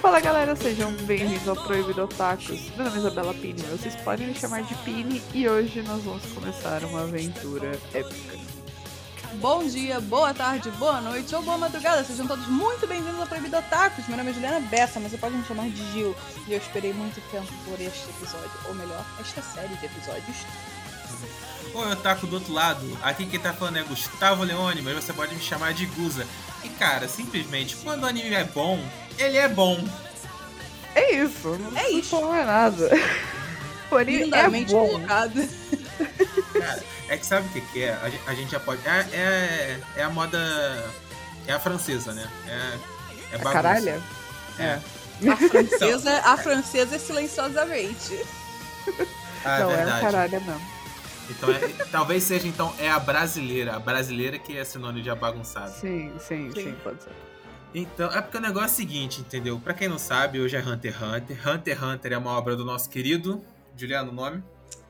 Fala galera, sejam bem-vindos ao Proibido Otakus. Meu nome é Isabela Pini, vocês podem me chamar de Pini e hoje nós vamos começar uma aventura épica. Bom dia, boa tarde, boa noite ou boa madrugada. Sejam todos muito bem-vindos ao Proibido Otakus. Meu nome é Juliana Bessa, mas você pode me chamar de Gil. E eu esperei muito tempo por este episódio, ou melhor, esta série de episódios. Oi, Otaku do outro lado. Aqui quem tá falando é Gustavo Leone, mas você pode me chamar de Guza. E cara, simplesmente, quando o anime é bom, ele é bom. É isso, não É isso. não é nada. Porém, é bom. colocado. Cara, é que sabe o que, que é? A gente, a gente já pode. É, é, é a moda. É a francesa, né? É, é bagunça. Caralho. É. A francesa, a francesa é silenciosamente. Ah, é não, é um verdade. caralho mesmo. Então, é- talvez seja então é a brasileira, a brasileira que é sinônimo de bagunçado. Sim, sim, sim, Sim. pode ser. Então, é porque o negócio é o seguinte, entendeu? Pra quem não sabe, hoje é Hunter x Hunter. Hunter x Hunter é uma obra do nosso querido Juliano o nome,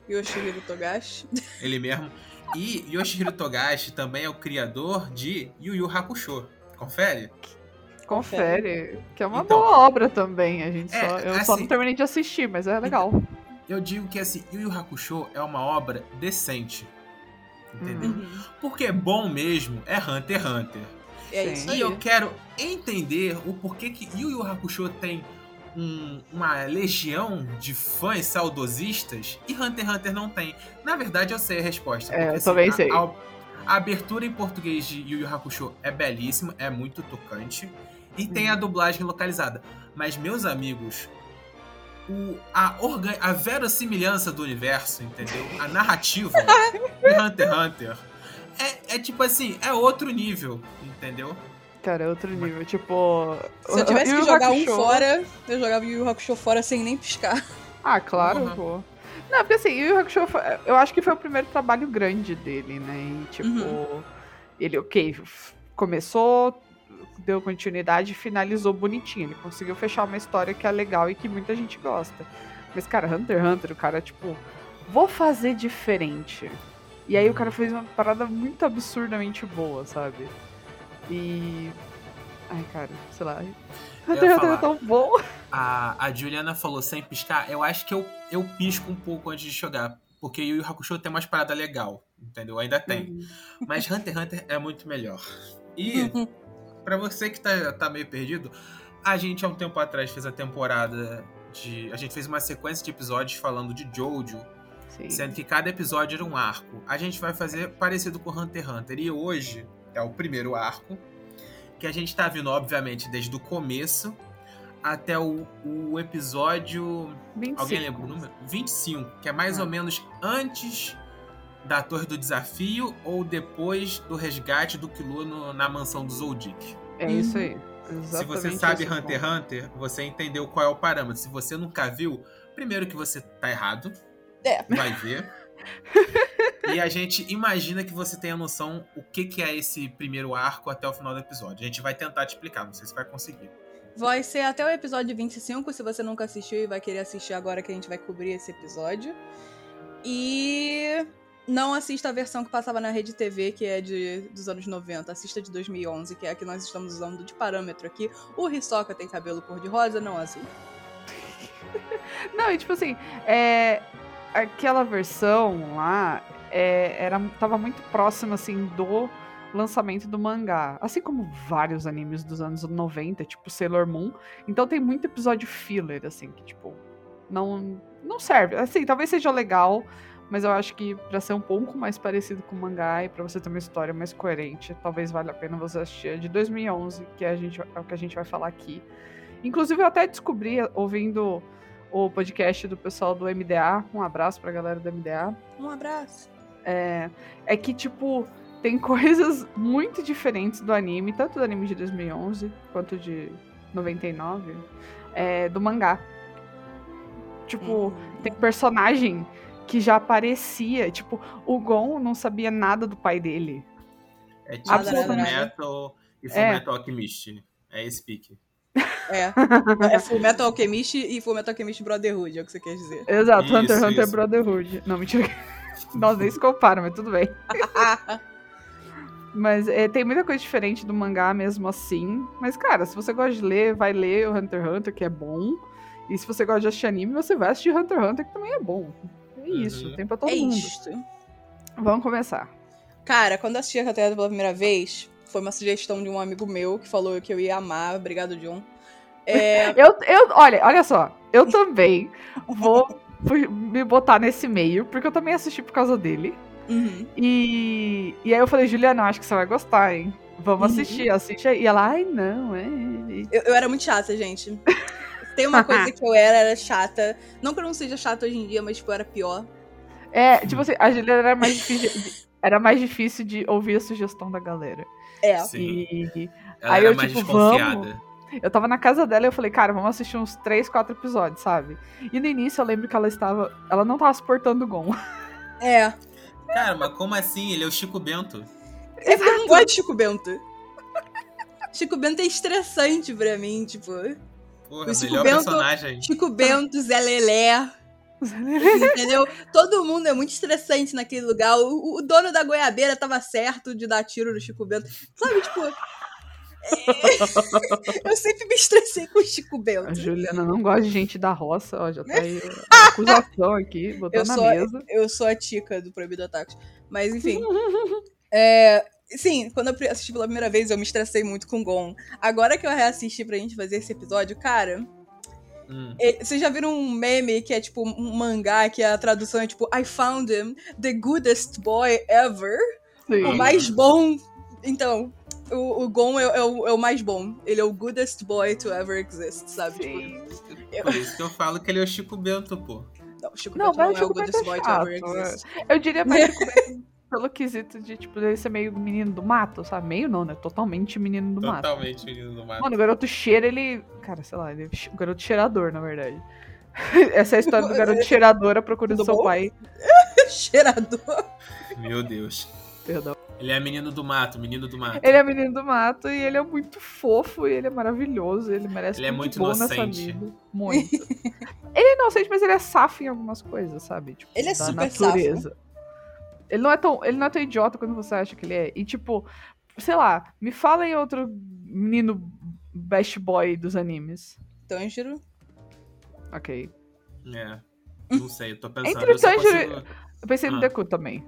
Yoshihiro Togashi. ele mesmo. E Yoshihiro Togashi também é o criador de Yu Yu Hakusho. Confere? Confere, que é uma Então- boa obra também. A gente É, só, eu só assim- não terminei de assistir, mas é legal. Eu digo que assim, Yu Yu Hakusho é uma obra decente. Entendeu? Uhum. Porque bom mesmo é Hunter x Hunter. É Sim. isso E aí. eu quero entender o porquê que Yu Yu Hakusho tem um- uma legião de fãs saudosistas e Hunter x Hunter não tem. Na verdade, eu sei a resposta. É, eu assim, também a- sei. A, a abertura em português de Yu Yu Hakusho é belíssima, é muito tocante. E tem Uhum. a dublagem localizada. Mas, meus amigos, o, a, orga, a verossimilhança do universo, entendeu? A narrativa de Hunter x Hunter é, é tipo assim, é outro nível, entendeu? Cara, é outro nível. Tipo. Se eu tivesse que jogar um fora, eu jogava Yu Yu Hakusho fora sem nem piscar. Ah, claro, Porra. pô. Não, porque assim, Yu Yu Hakusho, foi- eu acho que foi o primeiro trabalho grande dele, né? E, tipo, Uhum. ele, ok, começou, deu continuidade e finalizou bonitinho. Ele conseguiu fechar uma história que é legal e que muita gente gosta. Mas, cara, Hunter x Hunter, o cara, tipo, vou fazer diferente. E aí o cara fez uma parada muito absurdamente boa, sabe? E. Ai, cara, sei lá. Eu Hunter ia x Hunter é falar. tão bom. A, a Juliana falou sem piscar, eu acho que eu, eu pisco um pouco antes de jogar. Porque Yu Yu Hakusho tem umas paradas legal, entendeu? Ainda tem. Mas Hunter x Hunter é muito melhor. E, pra você que tá, tá meio perdido, a gente há um tempo atrás fez a temporada de... A gente fez uma sequência de episódios falando de Jojo, Sim. sendo que cada episódio era um arco. A gente vai fazer parecido com Hunter x Hunter. E hoje é o primeiro arco, que a gente tá vindo, obviamente, desde o começo até o, o episódio. 25. Alguém lembra o número? 25, que é mais Ah. ou menos antes da Torre do Desafio ou depois do resgate do Killua no- na mansão do Zoldyck. É isso aí. Se você Exatamente sabe Hunter x. Hunter, você entendeu qual é o parâmetro. Se você nunca viu, primeiro que você tá errado, É. vai ver. e a gente imagina que você tenha noção o que, que é esse primeiro arco até o final do episódio. A gente vai tentar te explicar, não sei se vai conseguir. Vai ser até o episódio 25, se você nunca assistiu e vai querer assistir agora que a gente vai cobrir esse episódio. E não assista a versão que passava na Rede TV, que é de, dos anos 90. Assista de 2011, que é a que nós estamos usando de parâmetro aqui. O Hisoka tem cabelo cor-de-rosa, não azul. Não, e tipo assim, é, aquela versão lá é, era, tava muito próxima, assim, do lançamento do mangá. Assim como vários animes dos anos 90, tipo Sailor Moon. Então tem muito episódio filler, assim, que, tipo, não, não serve. Assim, talvez seja legal, mas eu acho que pra ser um pouco mais parecido com o mangá e pra você ter uma história mais coerente, talvez valha a pena você assistir a de 2011, que a gente, é o que a gente vai falar aqui. Inclusive, eu até descobri, ouvindo o podcast do pessoal do MDA, um abraço pra galera do MDA, Um abraço. é, é que, tipo, tem coisas muito diferentes do anime, tanto do anime de 2011 quanto de 99, é, do mangá. Tipo, Hum. tem personagem que já aparecia, tipo, o Gon não sabia nada do pai dele. É tipo Nada, nada, Full nada. Metal e Full É. Metal Alchemist. É esse pique. É. É Full Metal Alchemist e Full Metal Alchemist Brotherhood, é o que você quer dizer. Exato, Isso, Hunter x Hunter isso. Brotherhood. Não, mentira. Nós nem se comparam, mas tudo bem. Mas é, tem muita coisa diferente do mangá mesmo assim. Mas, cara, se você gosta de ler, vai ler o Hunter x Hunter, que é bom. E se você gosta de assistir anime, você vai assistir Hunter x Hunter, que também é bom. É isso, Uhum. tem pra todo é mundo. isto. Vamos começar. Cara, quando eu assisti a Hunter pela primeira vez, foi uma sugestão de um amigo meu que falou que eu ia amar. Obrigado, John. É, Eu, eu, olha, olha só, eu também vou me botar nesse meio, porque eu também assisti por causa dele. uhum. E, e aí eu falei, Juliana, eu acho que você vai gostar, hein? Vamos Uhum. assistir, assiste aí. E ela, ai, não, é. eu, eu era muito chata, gente. Tem uma coisa que eu era, era chata. Não que eu não seja chata hoje em dia, mas tipo, eu era pior. É, tipo assim, a Juliana era mais difícil. de- era mais difícil de ouvir a sugestão da galera. É. Sim. E Ela Aí era eu, mais tipo, desconfiada. Eu tava na casa dela e eu falei, cara, vamos assistir uns 3, 4 episódios, sabe? E no início eu lembro que ela estava. Ela não tava suportando o Gon. É. Cara, mas como assim? Ele é o Chico Bento. É porque eu não gosto de Chico Bento. Chico Bento é estressante pra mim, tipo. Porra, O Chico melhor Bento- personagem. Chico Bento, Zé Lelé. Entendeu? Todo mundo é muito estressante naquele lugar. O, o dono da goiabeira tava certo de dar tiro no Chico Bento. Sabe, tipo. É, Eu sempre me estressei com o Chico A Bento. Juliana não gosta de gente da roça, ó, já tá aí a acusação aqui, botou Eu na sou, mesa. eu sou a tica do Proibido Ataques. Mas, enfim. É, sim, quando eu assisti pela primeira vez, eu me estressei muito com o Gon. Agora que eu reassisti pra gente fazer esse episódio, cara, Hum. vocês já viram um meme que é tipo um mangá, que a tradução é tipo I found him, the goodest boy ever. Sim. O mais bom. Então, o, o Gon é, é o, é o mais bom. Ele é o goodest boy to ever exist, sabe? Sim. Tipo, Por isso que eu falo que ele é o Chico Bento, pô. não, Chico Não, Bento não é o Chico Bento goodest é boy to ever exist. Eu diria mais Chico Bento pelo quesito de, tipo, ele ser meio menino do mato, sabe? Meio não, né? Totalmente menino do mato. Totalmente menino do mato. Mano, o garoto cheira, ele. Cara, sei lá, ele é o garoto cheirador, na verdade. Essa é a história do garoto cheirador à procura do Tudo seu bom? pai. Cheirador. Meu Deus. Perdão. Ele é menino do mato, menino do mato. Ele é menino do mato e ele é muito fofo e ele é maravilhoso. Ele merece Ele é muito de bom nessa inocente. Muito. ele é inocente, mas ele é safo em algumas coisas, sabe? Tipo, Ele é da super natureza. Ele não, é tão, ele não é tão idiota quando você acha que ele é. E tipo, sei lá, me fala em outro menino best boy dos animes. Tanjiro. Ok. É. Não sei, eu tô pensando. Entre eu só Tanjiro- consigo... Eu pensei no Ah. Deku também.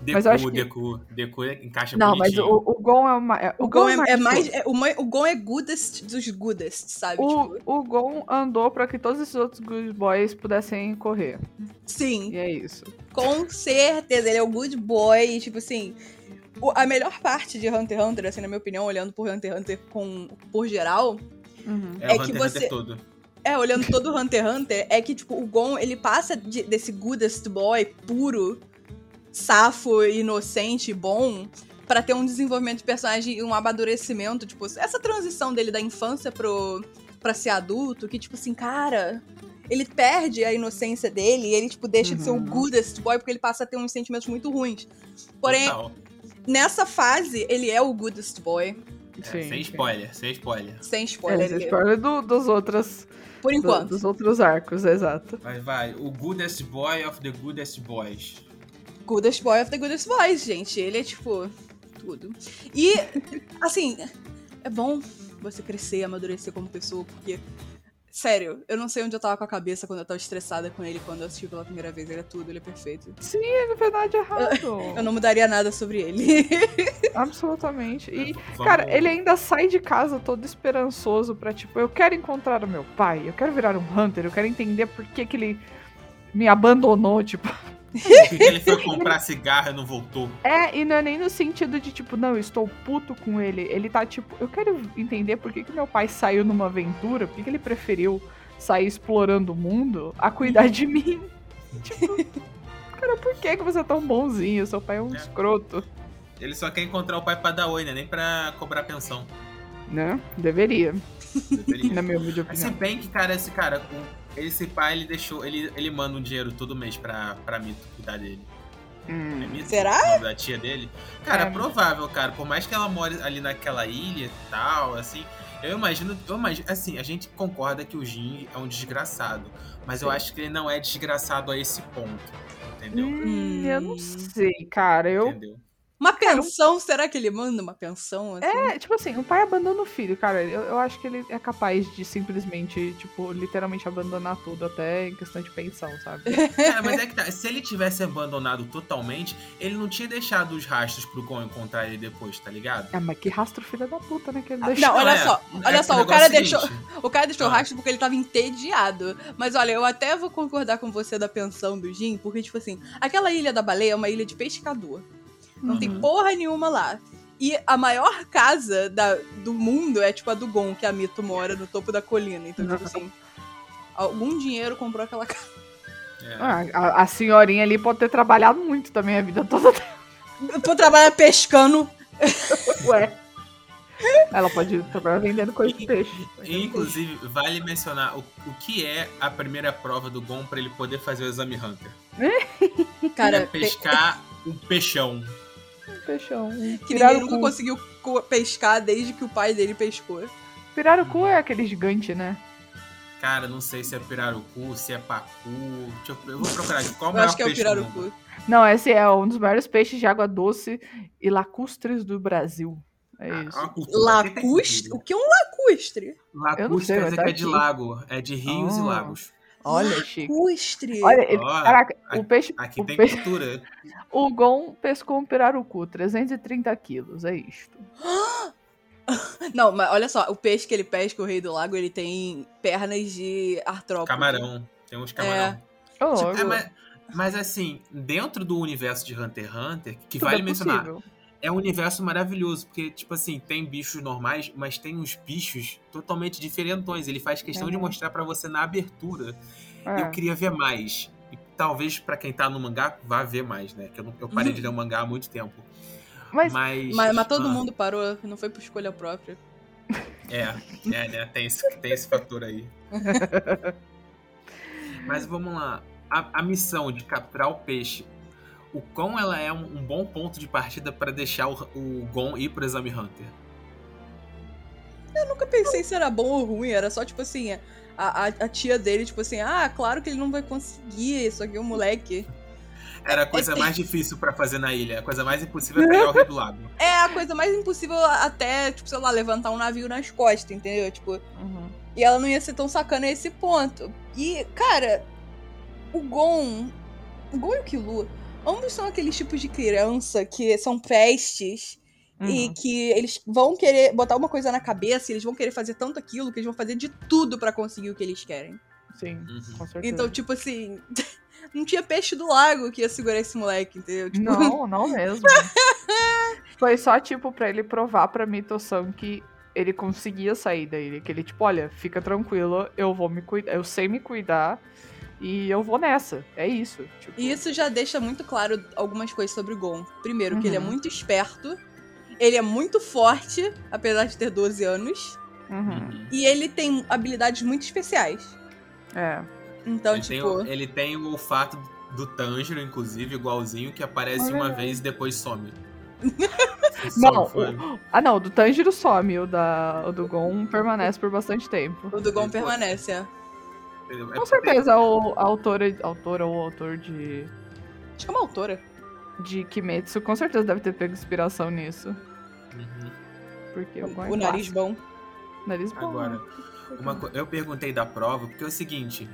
Deku, Mas eu acho que- Deku, Deku encaixa Não, mas bonitinho. o, o Gon é uma. é- O Gon é, é tipo, mais. é- o, o Gon é goodest dos goodest, sabe? O, Tipo, o Gon andou pra que todos esses outros good boys pudessem correr. sim. E é isso. Com certeza, ele é o good boy, e, tipo assim. o- a melhor parte de Hunter x Hunter, assim, na minha opinião, olhando por Hunter x Hunter com, por geral, Uhum. É, é o que você- todo. é, olhando todo o Hunter x Hunter, é que, tipo, o Gon, ele passa de- desse goodest boy puro, safo, inocente, bom, pra ter um desenvolvimento de personagem e um amadurecimento, tipo, essa transição dele da infância pro, pra ser adulto, que, tipo assim, cara, ele perde a inocência dele e ele, tipo, deixa de ser o Uhum. goodest boy porque ele passa a ter uns sentimentos muito ruins. Porém, Total. nessa fase, ele é o goodest boy, É, Sim. sem spoiler, sem spoiler. sem É, spoiler. esse ele- spoiler do, dos outros. Por do- enquanto. dos outros arcos, exato. Mas vai, o goodest boy of the goodest boys. Goodest Boy of the Goodest Boys, gente. Ele é, tipo, tudo. E, assim, é bom você crescer e amadurecer como pessoa, porque, sério, eu não sei onde eu tava com a cabeça quando eu tava estressada com ele quando eu assisti pela primeira vez. Ele é tudo, ele é perfeito. Sim, é verdade errado. Eu não mudaria nada sobre ele. Absolutamente. E, Vamos- cara, ele ainda sai de casa todo esperançoso pra, tipo, eu quero encontrar o meu pai, eu quero virar um Hunter, eu quero entender por que, que ele me abandonou, tipo. Por que que ele foi comprar cigarro e não voltou? É, e não é nem no sentido de, tipo, não, eu estou puto com ele. Ele tá, tipo, eu quero entender por que, que meu pai saiu numa aventura, por que, que ele preferiu sair explorando o mundo a cuidar de mim. tipo, cara, por que, que você é tão bonzinho? Seu pai é um É. escroto. Ele só quer encontrar o pai pra dar oi, né? Nem pra cobrar pensão. Né? Deveria, Deveria. na minha Mas se opinião. bem que, cara, esse cara, esse pai, ele deixou. Ele, ele manda um dinheiro todo mês pra, pra Mito cuidar dele. É Hum. Mito? Será? Da tia dele? Cara, É. provável, cara. Por mais que ela more ali naquela ilha e tal, assim. Eu imagino, eu imagino, assim, a gente concorda que o Jin é um desgraçado, mas eu Sim. acho que ele não é desgraçado a esse ponto, entendeu? Hum, eu não sei, cara. Eu, Entendeu? Uma pensão, será que ele manda uma pensão? Assim? É, tipo assim, o pai abandona o filho, cara. Eu, eu acho que ele é capaz de simplesmente, tipo, literalmente abandonar tudo, até em questão de pensão, sabe? É, mas é que tá. Se ele tivesse abandonado totalmente, ele não tinha deixado os rastros pro Gon encontrar ele depois, tá ligado? É, mas que rastro filho da puta, né? Que ele Ah, deixou. Não, olha é, só, é olha que só, o cara é deixou. O cara deixou Ah. rastro porque ele tava entediado. Mas olha, eu até vou concordar com você da pensão do Jin, porque, tipo assim, aquela ilha da baleia é uma ilha de pescador. Não tem Uhum. porra nenhuma lá. E a maior casa da, do mundo é tipo a do Gon, que a Mito mora no topo da colina. Então, tipo assim, algum dinheiro comprou aquela casa. É. Ah, a, a senhorinha ali pode ter trabalhado muito também a vida toda. Pra trabalhar pescando. Ué. Ela pode trabalhar vendendo coisa de peixe. Inclusive, vale mencionar o, o que é a primeira prova do Gon pra ele poder fazer o exame Hunter. Cara, é pescar um peixão. Peixão. que Pirarucu. ninguém nunca conseguiu co- pescar desde que o pai dele pescou. Pirarucu é aquele gigante, né? Cara, não sei se é pirarucu, se é pacu. Deixa eu, eu vou procurar aqui. Qual o Eu maior acho que é o pirarucu. Não, esse é um dos maiores peixes de água doce e lacustres do Brasil. É Ah, isso. tem Lacustre? O que é um lacustre? Eu não sei, Lacustre quer dizer que é de lago. É de rios e Ah. lagos. Olha, Chico. Lacustre. Olha, ele, Ó, caraca, aqui- o peixe. Aqui o, tem peixe cultura. o Gon pescou um pirarucu, 330 quilos, é isto. Não, mas olha só, o peixe que ele pesca, o rei do lago, ele tem pernas de artrópode. Camarão. Tem uns camarão. Ô, Tipo, louco. é, mas, mas assim, dentro do universo de Hunter x Hunter, que Tudo vale é mencionar, possível. É um universo maravilhoso, porque, tipo assim, tem bichos normais, mas tem uns bichos totalmente diferentões. Ele faz questão de Uhum. mostrar pra você na abertura. É. Eu queria ver mais. E talvez pra quem tá no mangá, vá ver mais, né? Que eu, não- eu parei de ler o mangá há muito tempo. Mas, Mas. Mas, mas todo ah, mundo parou, não foi por escolha própria. É, é, né? Tem esse, tem esse fator aí. Mas vamos lá. A, a missão de capturar o peixe. O quão ela é um, um bom ponto de partida pra deixar o, o Gon ir pro Exame Hunter. Eu nunca pensei se era bom ou ruim, era só tipo assim, a, a, a tia dele, tipo assim, ah, claro que ele não vai conseguir, isso aqui é um moleque. Era a coisa mais difícil pra fazer na ilha. A coisa mais impossível é pegar o Rei do Lago. É a coisa mais impossível até, tipo, sei lá, levantar um navio nas costas, entendeu? Tipo, Uhum. E ela não ia ser tão sacana a esse ponto. E, cara, o Gon. O Gon e o Killua, ambos são aqueles tipos de criança que são pestes e Uhum. que eles vão querer botar uma coisa na cabeça, e eles vão querer fazer tanto aquilo que eles vão fazer de tudo pra conseguir o que eles querem. Sim, Uhum. com certeza. Então, tipo assim, não tinha peixe do lago que ia segurar esse moleque, entendeu? Tipo, Não, não mesmo. Foi só, tipo, pra ele provar pra Mito-san que ele conseguia sair da ilha. Que ele, tipo, olha, fica tranquilo, eu vou me cuidar, eu sei me cuidar e eu vou nessa. É isso. Tipo, E isso já deixa muito claro algumas coisas sobre o Gon. Primeiro, que ele é Uhum. muito esperto, ele é muito forte, apesar de ter 12 anos, uhum. Uhum. e ele tem habilidades muito especiais. É. Então, ele, tem, tipo, o- ele tem o olfato do Tanjiro, inclusive, igualzinho, que aparece Olha uma vez e depois some. Não, o- ah não, o do Tanjiro some, o, da, o do Gon permanece por bastante tempo. o do Gon permanece, é. É Com certeza, o, a autora, autora ou autor de, Acho que é uma autora. de Kimetsu com certeza deve ter pego inspiração nisso. Uhum. Porque o, O nariz bom. Nariz bom. Agora, né? Uma co- eu perguntei da prova porque é o seguinte: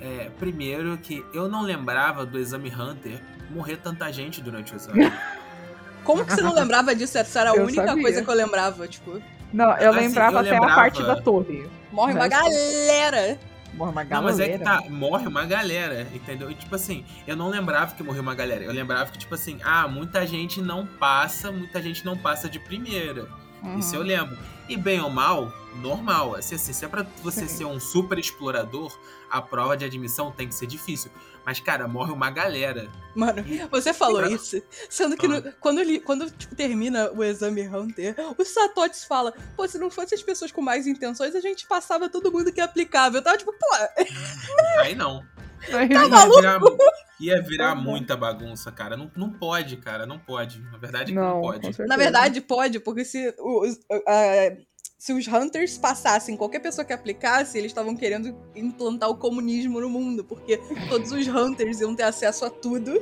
é, primeiro que eu não lembrava do exame Hunter morrer tanta gente durante o exame. Como que você não lembrava disso? Essa era a Eu única sabia. coisa que eu lembrava, tipo. Não, eu Assim, lembrava eu até lembrava- a parte da torre. Morre uma galera! Morre uma Não, mas é que galera. tá, morre uma galera, entendeu? E tipo assim, eu não lembrava que morreu uma galera. Eu lembrava que, tipo assim, ah, muita gente não passa, muita gente não passa de primeira. Uhum. Isso eu lembro. E bem ou mal, normal. Assim, assim, se é pra você ser um super explorador, a prova de admissão tem que ser difícil. Mas, cara, morre uma galera. Mano, você falou Ah. isso, sendo que no- quando, ele, quando tipo, termina o exame Hunter, o Satotes fala, pô, se não fosse as pessoas com mais intenções, a gente passava todo mundo que é aplicável. Eu tava tipo, pô, Aí não. Aí, Aí ia virar, ia virar Tá muita bagunça, cara. Não, não pode, cara. Não pode. Na verdade, não, Não, pode. na verdade pode, porque se os, ah, se os Hunters passassem, qualquer pessoa que aplicasse, eles estavam querendo implantar o comunismo no mundo, porque todos os Hunters iam ter acesso a tudo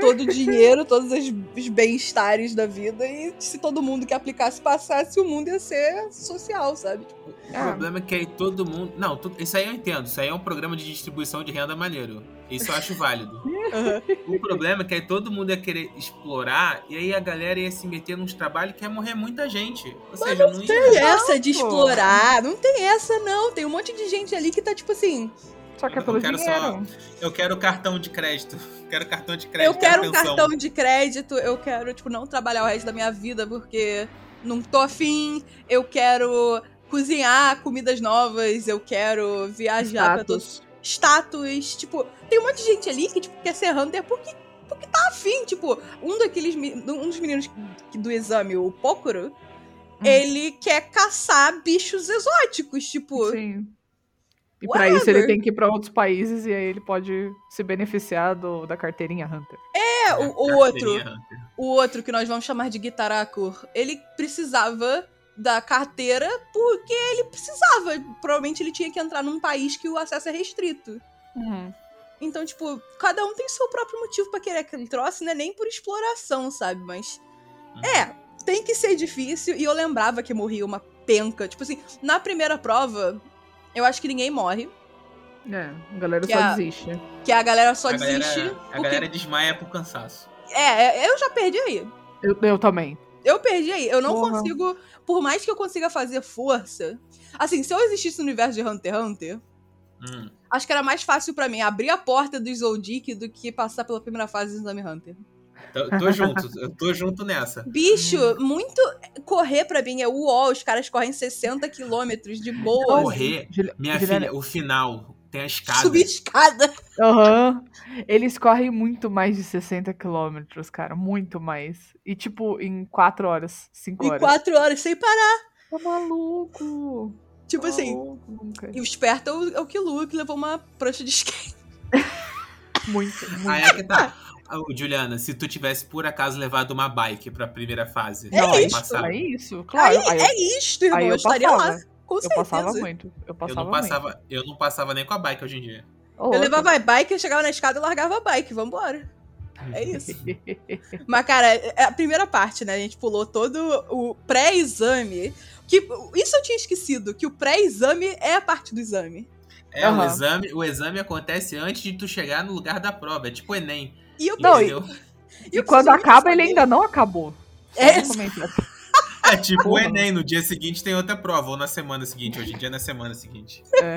todo o dinheiro, todos os, bem-estares da vida. E se todo mundo que aplicasse passasse, o mundo ia ser social, sabe? Tipo, o problema é que aí todo mundo. Não, tu... isso aí eu entendo. Isso aí é um programa de distribuição de renda maneiro. Isso eu acho válido. Uhum. O problema é que aí todo mundo ia querer explorar e aí a galera ia se meter nos trabalhos que ia morrer muita gente. Ou Mas seja, não, não tem ia... essa de explorar. Não tem essa, não. Tem um monte de gente ali que tá tipo assim. Só que é pelo eu quero dinheiro. Só, eu quero cartão de crédito. Quero cartão de crédito. Eu quero um cartão de crédito. Eu quero, tipo, não trabalhar o resto da minha vida porque não tô afim. Eu quero cozinhar comidas novas. Eu quero viajar Status. pra todos. Status. Tipo, tem um monte de gente ali que, tipo, quer ser Hunter porque, porque tá afim. Tipo, um daqueles. Um dos meninos do exame, o Pokoro, hum. ele quer caçar bichos exóticos. Tipo. Sim. E para isso ele tem que ir para outros países e aí ele pode se beneficiar do, da carteirinha Hunter. É, o, o outro. O outro que nós vamos chamar de Gitarakur, ele precisava da carteira porque ele precisava. Provavelmente ele tinha que entrar num país que o acesso é restrito. Uhum. Então, tipo, cada um tem seu próprio motivo para querer aquele troço, né? Nem por exploração, sabe? Mas. Uhum. É, tem que ser difícil. E eu lembrava que morria uma penca. Tipo assim, na primeira prova, eu acho que ninguém morre. É, a galera que só a, desiste. Que a galera só a desiste. Galera, a galera desmaia por cansaço. É, é, eu já perdi aí. Eu, eu também. Eu perdi aí. Eu não Porra. consigo. Por mais que eu consiga fazer força. Assim, se eu existisse no universo de Hunter x Hunter. Hum. Acho que era mais fácil para mim abrir a porta do Zoldyck do que passar pela primeira fase do Exame Hunter. Tô, tô junto, eu tô junto nessa. Bicho, muito. Correr pra mim é uó, os caras correm 60 quilômetros de boa. Correr, minha filha, o final tem a escada. Subir escada. Aham. Uhum. Eles correm muito mais de 60 quilômetros, cara. Muito mais. E tipo, em 4 horas, 5 horas. Em 4 horas, sem parar. Tá maluco. Tipo assim. E o esperto é o, é o que levou uma prancha de skate. muito, muito. Aí é que tá. Oh, Juliana, se tu tivesse por acaso levado uma bike pra primeira fase, é não, isso, é isso, claro. Aí, aí eu, é isso, irmão, eu, eu estaria lá. Com eu passava muito. Eu, passava eu não passava, muito. eu não passava nem com a bike hoje em dia. Oh, eu levava a bike, eu chegava na escada e largava a bike, vambora. É isso. Mas, cara, é a primeira parte, né? A gente pulou todo o pré-exame. Que, isso eu tinha esquecido, que o pré-exame é a parte do exame. É, uhum. o, exame, o exame acontece antes de tu chegar no lugar da prova. É tipo o Enem. E, eu, não, e, e quando acaba, ele ainda não acabou. É, é tipo o Enem, no dia seguinte tem outra prova, ou na semana seguinte, hoje em dia é na semana seguinte. É.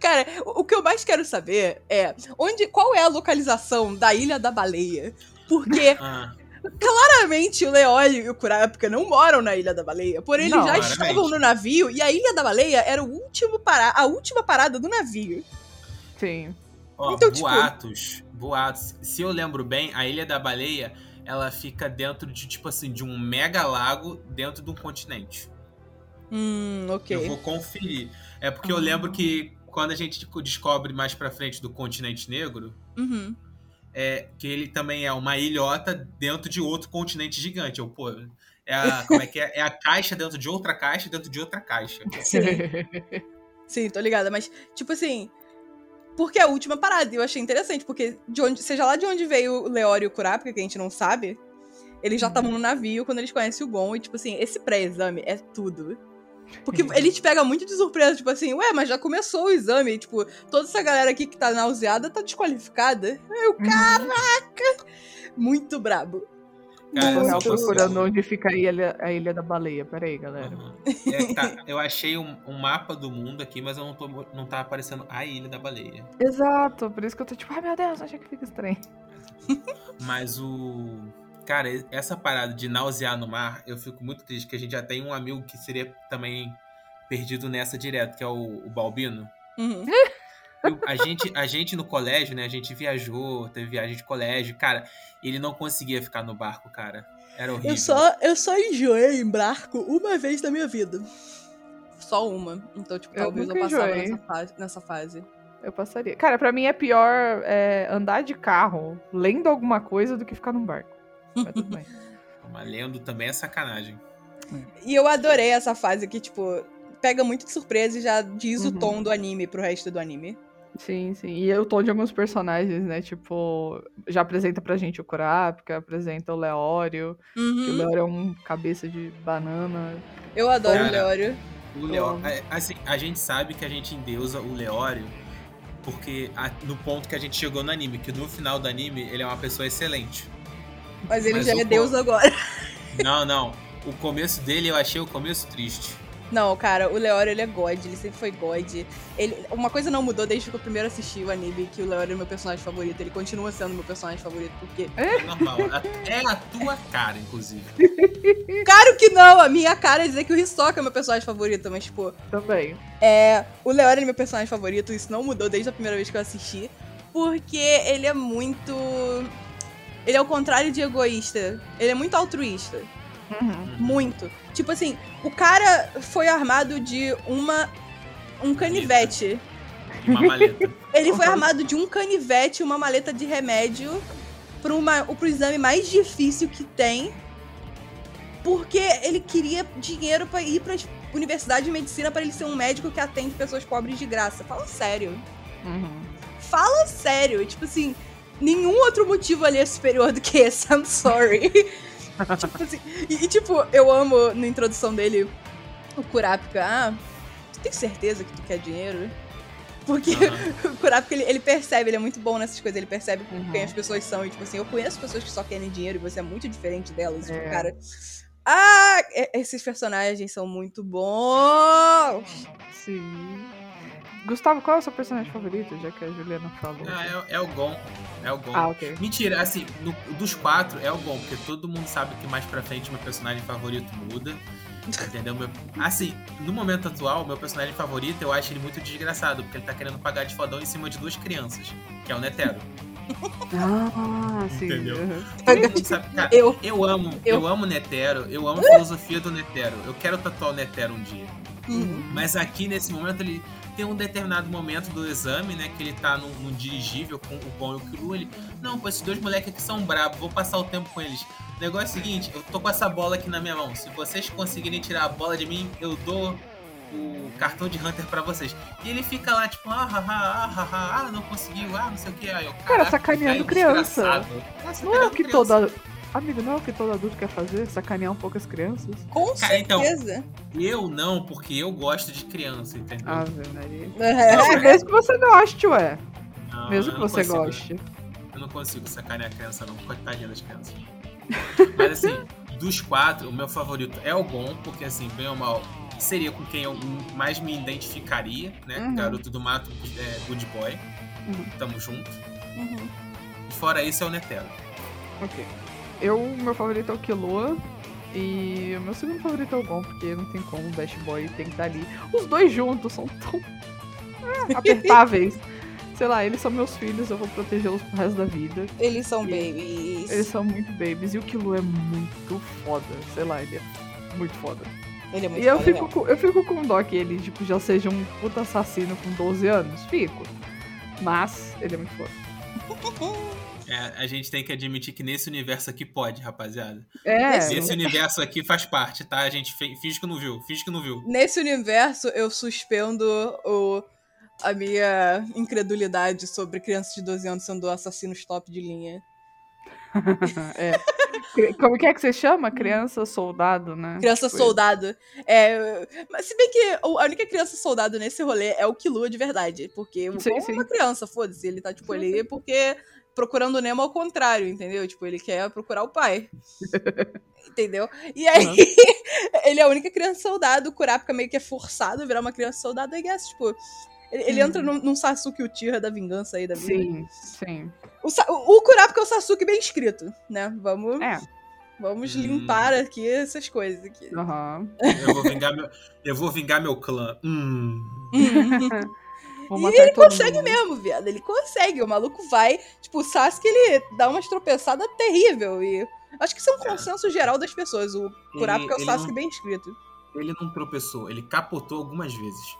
Cara, o que eu mais quero saber é onde, qual é a localização da Ilha da Baleia? Porque ah. Claramente o Leoli e o Kurapika não moram na Ilha da Baleia, porém eles já claramente. estavam no navio e a Ilha da Baleia era o último para, a última parada do navio. Sim. Ó, então, tipo, boatos, tipo... boatos. Se eu lembro bem, a Ilha da Baleia, ela fica dentro de, tipo assim, de um mega lago dentro de um continente. Hum, ok. Eu vou conferir. É porque eu lembro que quando a gente descobre mais pra frente do continente negro, uhum. É que ele também é uma ilhota dentro de outro continente gigante. Eu, pô, é a, como é que é? É a caixa dentro de outra caixa dentro de outra caixa. Sim. Sim, tô ligada. Mas, tipo assim, porque a última parada. E eu achei interessante, porque de onde, seja lá de onde veio o Leório e o Kurapika, que a gente não sabe, eles já estavam uhum. no navio quando eles conhecem o Gon. E, tipo assim, esse pré-exame é tudo. Porque ele te pega muito de surpresa, tipo assim, ué, mas já começou o exame. E, tipo, toda essa galera aqui que tá nauseada tá desqualificada. Eu, uhum. caraca! Muito brabo. Cara, eu procurando onde fica a ilha, a ilha da baleia. Pera aí, galera. Uhum. É, tá, eu achei um, um, mapa do mundo aqui, mas eu não, tô, não tá aparecendo a ilha da baleia. Exato, por isso que eu tô tipo, ai meu Deus, achei que fica estranho. Mas o. Cara, essa parada de nausear no mar, eu fico muito triste, que a gente já tem um amigo que seria também perdido nessa direto, que é o, o Balbino. Uhum. Eu, a, gente, a gente no colégio, né? A gente viajou, teve viagem de colégio. Cara, ele não conseguia ficar no barco, cara. Era horrível. Eu só, eu só enjoei em barco uma vez na minha vida. Só uma. Então, tipo, talvez eu, eu passava nessa fase, nessa fase. Eu passaria. Cara, para mim é pior é, andar de carro lendo alguma coisa do que ficar num barco. Mas tudo bem. Mas lendo também é sacanagem. E eu adorei essa fase que, tipo, pega muito de surpresa e já diz uhum. o tom do anime pro resto do anime. Sim, sim. E o tom de alguns personagens, né? Tipo, já apresenta pra gente o Kurapika, apresenta o Leório. Uhum. Que o Leório é um cabeça de banana. Eu adoro Cara, o Leório. O Leório, é, assim, a gente sabe que a gente endeusa o Leório porque a- no ponto que a gente chegou no anime, que no final do anime ele é uma pessoa excelente. Mas ele Mas já é co- Deus agora. Não, não. O começo dele eu achei o começo triste. Não, cara, o Leório ele é God, ele sempre foi God. Ele, uma coisa não mudou desde que eu primeiro assisti o anime, que o Leório é meu personagem favorito. Ele continua sendo meu personagem favorito, porque. É normal. É a tua cara, inclusive. Claro que não! A minha cara é dizer que o Hisoka é meu personagem favorito, mas, tipo, Também. é. O Leório é meu personagem favorito, isso não mudou desde a primeira vez que eu assisti. Porque ele é muito. Ele é o contrário de egoísta. Ele é muito altruísta. Uhum. Muito. Tipo assim, o cara foi armado de uma. um canivete. Uma maleta. Ele foi armado de um canivete e uma maleta de remédio pro, uma, pro exame mais difícil que tem. Porque ele queria dinheiro pra ir pra universidade de medicina pra ele ser um médico que atende pessoas pobres de graça. Fala sério. Uhum. Fala sério. Tipo assim, nenhum outro motivo ali é superior do que esse. I'm sorry. tipo assim, e, e, tipo, eu amo na introdução dele o Kurapika. Ah, tu tem certeza que tu quer dinheiro? Porque Aham. o Kurapika, ele, ele percebe, ele é muito bom nessas coisas, ele percebe Uhum. quem as pessoas são. E, tipo assim, eu conheço pessoas que só querem dinheiro e você é muito diferente delas. Tipo, É. cara. Ah, esses personagens são muito bons! Sim. Gustavo, qual é o seu personagem favorito, já que a Juliana falou? Ah, é, é o Gon. É o Gon. Ah, ok. Mentira, assim, no- dos quatro é o Gon, porque todo mundo sabe que mais pra frente meu personagem favorito muda. Entendeu? Meu- assim, no momento atual, meu personagem favorito, eu acho ele muito desgraçado, porque ele tá querendo pagar de fodão em cima de duas crianças, que é o Netero. Ah, sim. Entendeu? sabe, cara, Eu. eu amo, Eu. eu amo o Netero, eu amo a filosofia do Netero. Eu quero tatuar o Netero um dia. Uhum. Mas aqui nesse momento ele tem um determinado momento do exame, né? Que ele tá num, num dirigível com o Gon e o Kru. Ele, não, pô, esses dois moleques aqui são bravos, vou passar o tempo com eles. O negócio é o seguinte: eu tô com essa bola aqui na minha mão. Se vocês conseguirem tirar a bola de mim, eu dou o cartão de Hunter pra vocês. E ele fica lá, tipo, ah, ah, ah, ah, ah, ah não conseguiu, ah, não sei o que. Aí eu, "Caraca, sacaneando criança. desgraçado." Não é o que criança. todo. Amigo, não é o que todo adulto quer fazer? Sacanear um pouco as crianças? Com Cara, então- certeza. Eu não, porque eu gosto de criança, entendeu? Ave Maria. É. Mesmo que você goste, ué. Não, Mesmo eu que você consigo. goste. Eu não consigo sacanear a criança, não. Coitadinha das crianças. Mas assim, dos quatro, o meu favorito é o Gon, porque assim, bem ou mal, seria com quem eu mais me identificaria, né? Uhum. Garoto do mato, é, Good Boy. Uhum. Tamo junto. Uhum. E fora isso é o Netero. Ok. Eu, meu favorito é o Killua. E o meu segundo favorito é o Gon, porque não tem como o Bash Boy tem que estar ali. Os dois juntos são tão ah, apertáveis. Sei lá, eles são meus filhos, eu vou protegê-los pro resto da vida. Eles são E- babies. Eles são muito babies. E o Killua é muito foda. Sei lá, ele é muito foda. Ele é muito E eu fico, com, eu fico com dó que ele, tipo, já seja um puta assassino com 12 anos. Fico. Mas ele é muito foda. É, a gente tem que admitir que nesse universo aqui pode, rapaziada. É, Esse- Esse universo aqui faz parte, tá? A gente finge que não viu, finge que não viu. Nesse universo, eu suspendo o, a minha incredulidade sobre crianças de 12 anos sendo assassinos top de linha. é. Como que é que você chama? Criança soldado, né? Criança Tipo, soldado. É, mas se bem que a única criança soldado nesse rolê é o Killua de verdade. Porque o Sim, é sim. uma criança, foda-se. Ele tá, tipo, Sim, ali porque procurando o Nemo ao contrário, entendeu? Tipo, ele quer procurar o pai. entendeu? E aí, Uhum. ele é a única criança soldado. O Kurapika meio que é forçado a virar uma criança soldado, I guess, tipo... Ele, ele Uhum. entra num, num Sasuke Uchiha da vingança aí da vida. Sim, sim. O, o, o Kurapika é o Sasuke bem escrito, né? Vamos, É. vamos Hum. limpar aqui essas coisas aqui. Aham. Eu vou vingar meu, eu vou vingar meu clã. Hum. Vou E ele consegue mundo. mesmo, viado. Ele consegue. O maluco vai. Tipo, o Sasuke, ele dá umas tropeçadas terrível. E acho que isso é um consenso geral das pessoas. O Kurapika é o Sasuke não- bem escrito. Ele não tropeçou, ele capotou algumas vezes.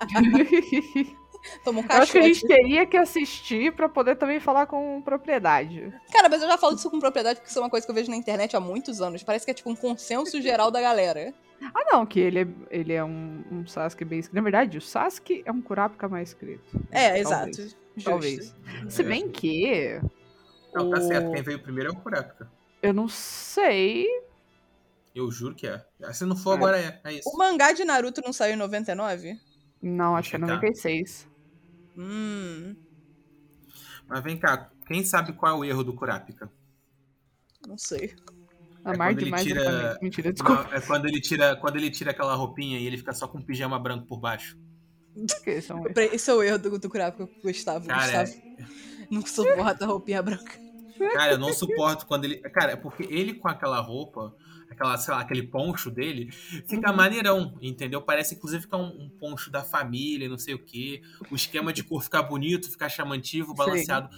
Tomou um Eu acho que a gente teria que assistir pra poder também falar com propriedade. Cara, mas eu já falo disso com propriedade porque isso é uma coisa que eu vejo na internet há muitos anos. Parece que é tipo um consenso geral da galera. Ah, não, que ele é, ele é um, um Sasuke bem escrito. Na verdade, o Sasuke é um Kurapika mais escrito. É, Talvez. exato. Talvez. Justo. Se É. bem que. Não, tá o- certo. Quem veio primeiro é o Kurapika. Eu não sei. Eu juro que é. Se não for, Ah. agora é. É isso. O mangá de Naruto não saiu em 99? Não, acho que é Deixa eu 96. Hum, Mas vem cá, quem sabe qual é o erro do Kurapika? não sei. Amar quando ele demais tira- oponente. Mentira, desculpa. Não, é quando ele tira, quando ele tira aquela roupinha e ele fica só com um pijama branco por baixo. Que esse é é o erro do, do Kurapika, Gustavo. Cara, Gustavo não suporta a roupinha branca. Cara, eu não suporto quando ele. Cara, é porque ele com aquela roupa, aquela, sei lá, aquele poncho dele, fica Uhum. maneirão, entendeu? Parece inclusive que é um, um poncho da família, não sei o quê. O esquema de cor fica bonito, fica chamativo, balanceado.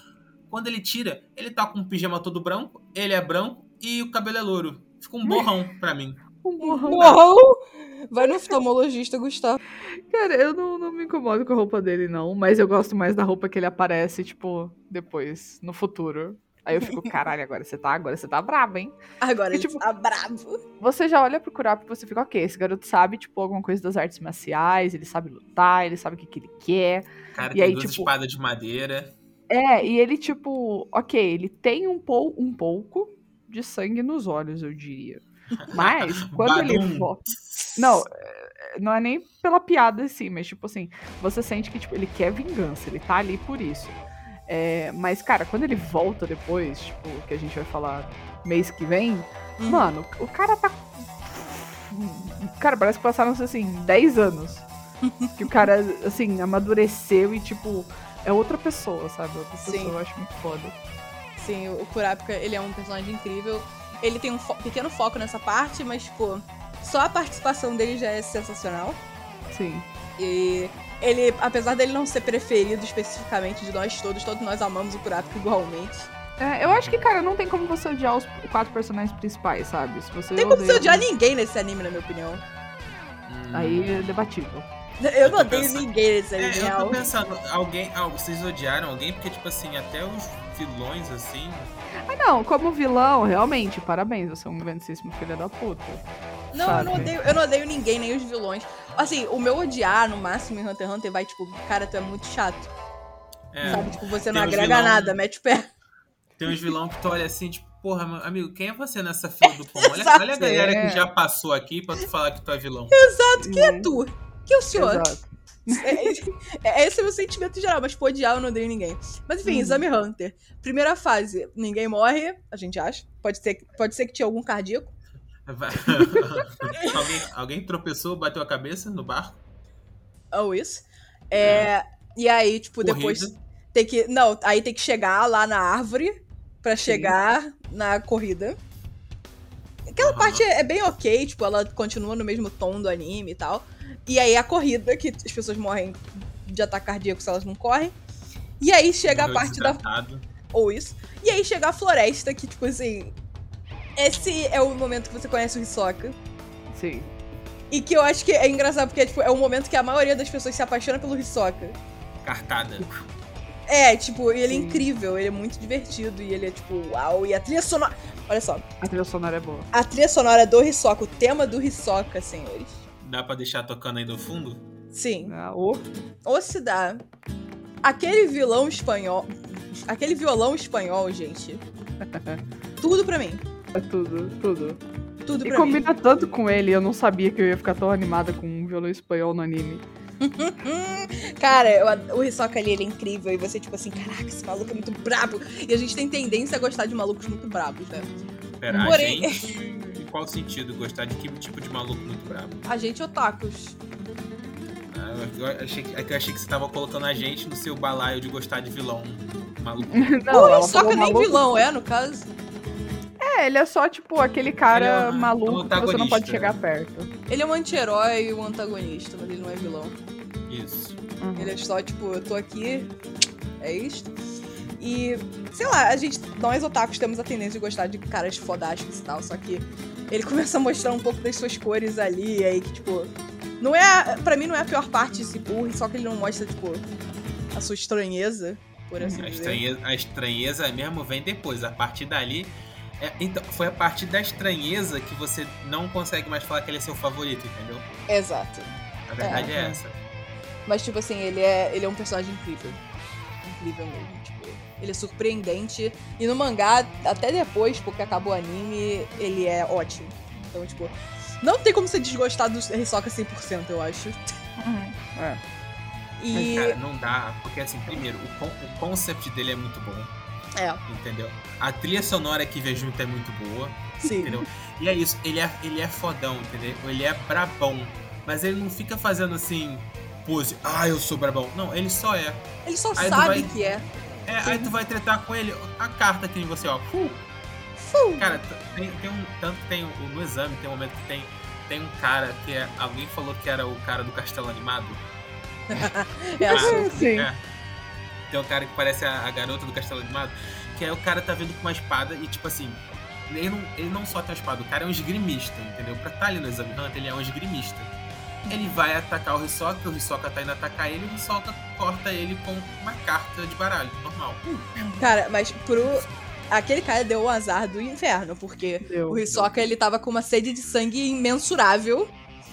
Quando ele tira, ele tá com um pijama todo branco, ele é branco e o cabelo é louro. Fica um borrão pra mim. Um borrão. Uau! Vai no oftalmologista, Gustavo. Cara, eu não, não me incomodo com a roupa dele, não. Mas eu gosto mais da roupa que ele aparece, tipo, depois, no futuro. Aí eu fico, caralho, agora você tá, agora você tá brabo, hein? Agora E, ele tipo, tá bravo. Você já olha pro Kurapika e você fica, ok, esse garoto sabe, tipo, alguma coisa das artes marciais, ele sabe lutar, ele sabe o que, que ele quer. Cara, E tem aí, duas tipo- espadas de madeira. É, e ele, tipo, ok, ele tem um, pou, um pouco de sangue nos olhos, eu diria. Mas, quando ele volta. Não, é, não é nem pela piada assim, mas, tipo assim, você sente que tipo, ele quer vingança, ele tá ali por isso. É, mas, cara, quando ele volta depois, tipo, que a gente vai falar mês que vem, Uhum. mano, o cara tá. Cara, parece que passaram, assim, 10 anos. que o cara, assim, amadureceu e, tipo, é outra pessoa, sabe? Outra Sim. pessoa, eu acho muito foda. Sim, o Kurapika, ele é um personagem incrível. Ele tem um fo- pequeno foco nessa parte, mas, tipo, só a participação dele já é sensacional. Sim. E ele, apesar dele não ser preferido especificamente de nós todos, todos nós amamos o Kurapika igualmente. É, eu acho que, cara, não tem como você odiar os quatro personagens principais, sabe? Se você Não tem como você odiar ninguém nesse anime, na minha opinião. Hum. Aí é debatível. Eu não tô odeio pensando- ninguém nesse anime, É, eu tô pensando, alguém. ah, vocês odiaram alguém? Porque, tipo assim, até os vilões, assim. Ah, não, como vilão, realmente, parabéns, você é um grandíssimo filho da puta. Não, eu não, odeio, eu não odeio ninguém, nem os vilões. Assim, o meu odiar, no máximo, em Hunter x Hunter vai, tipo, cara, tu é muito chato. É, Sabe? Tipo, você não agrega vilão- nada, mete o pé. Tem uns vilão que tu olha assim, tipo, porra, meu amigo, quem é você nessa fila do pão? Olha, olha a galera É. que já passou aqui pra tu falar que tu é vilão. Exato, quem é Uhum. tu? Que é o senhor? Exato. É, é esse é o meu sentimento geral, mas, tipo, odiar eu não odeio ninguém. Mas enfim, Uhum. Exame Hunter. Primeira fase, ninguém morre, a gente acha. Pode ser, pode ser que tinha algum cardíaco. Alguém, alguém tropeçou, bateu a cabeça no barco? Ou isso. É, E aí, tipo, Corrida. depois tem que. Não, aí tem que chegar lá na árvore pra chegar na corrida. Aquela Aham. parte é bem ok, tipo, ela continua no mesmo tom do anime e tal. E aí a corrida, que as pessoas morrem de ataque cardíaco se elas não correm. E aí chega a Morreu parte da. Ou isso. E aí chega a floresta, que, tipo assim. Esse é o momento que você conhece o Hisoka. Sim. E que eu acho que é engraçado, porque tipo, é o momento que a maioria das pessoas se apaixona pelo Hisoka. Cartada. É, tipo, ele é Sim. incrível, ele é muito divertido e ele é tipo, uau. E a trilha sonora. Olha só, A trilha sonora é boa. a trilha sonora do Hisoka, o tema do Hisoka, senhores. Dá pra deixar tocando aí no fundo? Sim. Ah, o- Ou se dá. Aquele vilão espanhol. Aquele violão espanhol, gente. Tudo pra mim. É tudo, tudo. Tudo E pra mim. combina tanto com ele, eu não sabia que eu ia ficar tão animada com um violão espanhol no anime. Cara, eu o Hisoka ali, ele é incrível. E você, tipo assim, caraca, esse maluco é muito brabo. E a gente tem tendência a gostar de malucos muito brabos, né? Pera, Porém- a gente. Qual sentido? Gostar de que tipo de maluco muito brabo? A gente otakus. Ah, eu, achei, que- é que eu achei que você tava colocando a gente no seu balaio de gostar de vilão maluco. Não, ela Hisoka falou nem maluco. vilão, é, no caso? É, ele é só, tipo, aquele cara é um- maluco um que você não pode chegar perto. Ele é um anti-herói e um antagonista, mas ele não é vilão. Isso. Uhum. Ele é só, tipo, eu tô aqui, é isto. E, sei lá, a gente, nós otakus temos a tendência de gostar de caras fodásticos e tal, só que ele começa a mostrar um pouco das suas cores ali, aí que, tipo, não é, a- pra mim não é a pior parte esse burro, só que ele não mostra, tipo, a sua estranheza, por assim A dizer. estranheza, a estranheza mesmo vem depois. A partir dali É, então, foi a partir da estranheza que você não consegue mais falar que ele é seu favorito, entendeu? Exato. A verdade é, é essa. Mas, tipo assim, ele é, ele é um personagem incrível. Incrível mesmo. Tipo, ele é surpreendente. E no mangá, até depois, porque acabou o anime, ele é ótimo. Então, tipo, não tem como você desgostar do Hisoka 100%, eu acho. Uhum. É. E... Mas, cara, não dá, porque assim, primeiro, o, con o concept dele é muito bom. É. Entendeu? A trilha sonora que vem junto é muito boa. Sim. Entendeu? E é isso, ele é, ele é fodão, entendeu? Ele é brabão. Mas ele não fica fazendo assim, pose, ah, eu sou brabão. Não, ele só é. Ele só Aí sabe vai- que é. É, aí tu vai tretar com ele, a carta que você, ó. Fu. Fu. Cara, tem, tem um. Tanto que tem o- no exame, tem um momento que tem. Tem um cara que é. Alguém falou que era o cara do castelo animado. É a Ah, Su. Sim. É. Tem um cara que parece a, a garota do castelo animado. Que aí o cara tá vindo com uma espada e, tipo assim. Ele não, ele não só tem uma espada, o cara é um esgrimista, entendeu? Pra estar ali no exame Hunter, ele é um esgrimista. Ele vai atacar o Hisoka, o Hisoka tá indo atacar ele, o Hisoka corta ele com uma carta de baralho, normal. Cara, mas pro. Aquele cara deu o azar do inferno, porque Deu. o Hisoka ele tava com uma sede de sangue imensurável.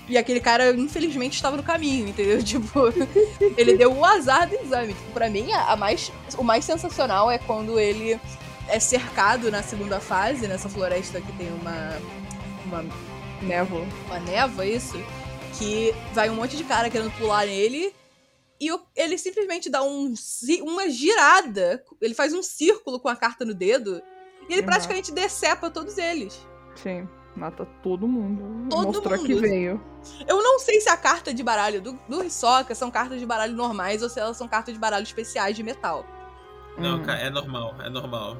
E aquele cara, infelizmente, estava no caminho, entendeu? Tipo, ele deu o azar do exame. Tipo, pra mim, a a mais, o mais sensacional é quando ele é cercado na segunda fase, nessa floresta que tem uma, uma Névoa. uma névoa, isso, que vai um monte de cara querendo pular nele. E o- ele simplesmente dá um, uma girada. Ele faz um círculo com a carta no dedo. E ele Uhum. praticamente decepa todos eles. Sim. Mata todo mundo. Todo Mostrou mundo. que veio. Eu não sei se a carta de baralho do, do Hisoka são cartas de baralho normais ou se elas são cartas de baralho especiais de metal. Não, Hum. é normal, é normal.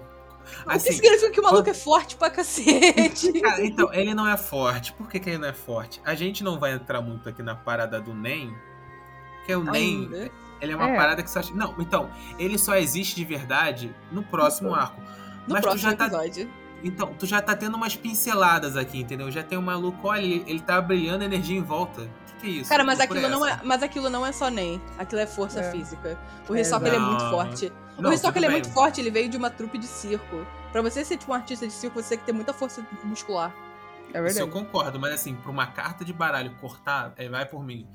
O que Assim, significa que o maluco é forte pra cacete. Cara, então, ele não é forte. Por que, que ele não é forte? A gente não vai entrar muito aqui na parada do NEM. Porque o NEM, ele é uma É. parada que só. Não, então, ele só existe de verdade no próximo arco. No Mas tu próximo já tá. episódio. Então, tu já tá tendo umas pinceladas aqui, entendeu? Já tem um maluco, olha, ele, ele tá brilhando energia em volta. Que, é isso? Cara, mas aquilo, não é, mas aquilo não é só NEM. Aquilo é força É. física. O É, Hisoka ele é muito forte. Não, o Hisoka ele é muito forte, ele veio de uma trupe de circo. Pra você ser tipo um artista de circo, você tem que ter muita força muscular. É Isso eu verdade. concordo, mas assim, pra uma carta de baralho cortar, é, vai por mim.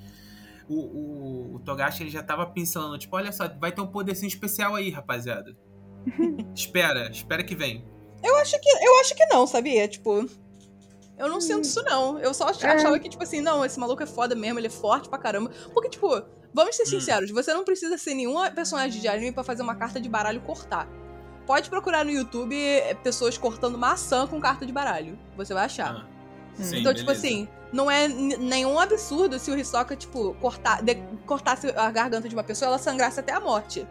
O, o, o Togashi ele já tava pincelando, tipo, olha só, vai ter um poderzinho especial aí, rapaziada. espera, espera que vem. Eu acho que, eu acho que não, sabia? Tipo, eu não sinto isso não. Eu só É. achava que tipo assim, não, esse maluco é foda mesmo, ele é forte pra caramba. Porque tipo, vamos ser Hum. sinceros, você não precisa ser nenhum personagem de anime pra fazer uma carta de baralho cortar. Pode procurar no YouTube é, pessoas cortando maçã com carta de baralho. Você vai achar. Ah, sim, então, tipo beleza. assim, não é nenhum absurdo se o Hisoka, tipo, cortar, de- cortasse a garganta de uma pessoa ela sangrasse até a morte.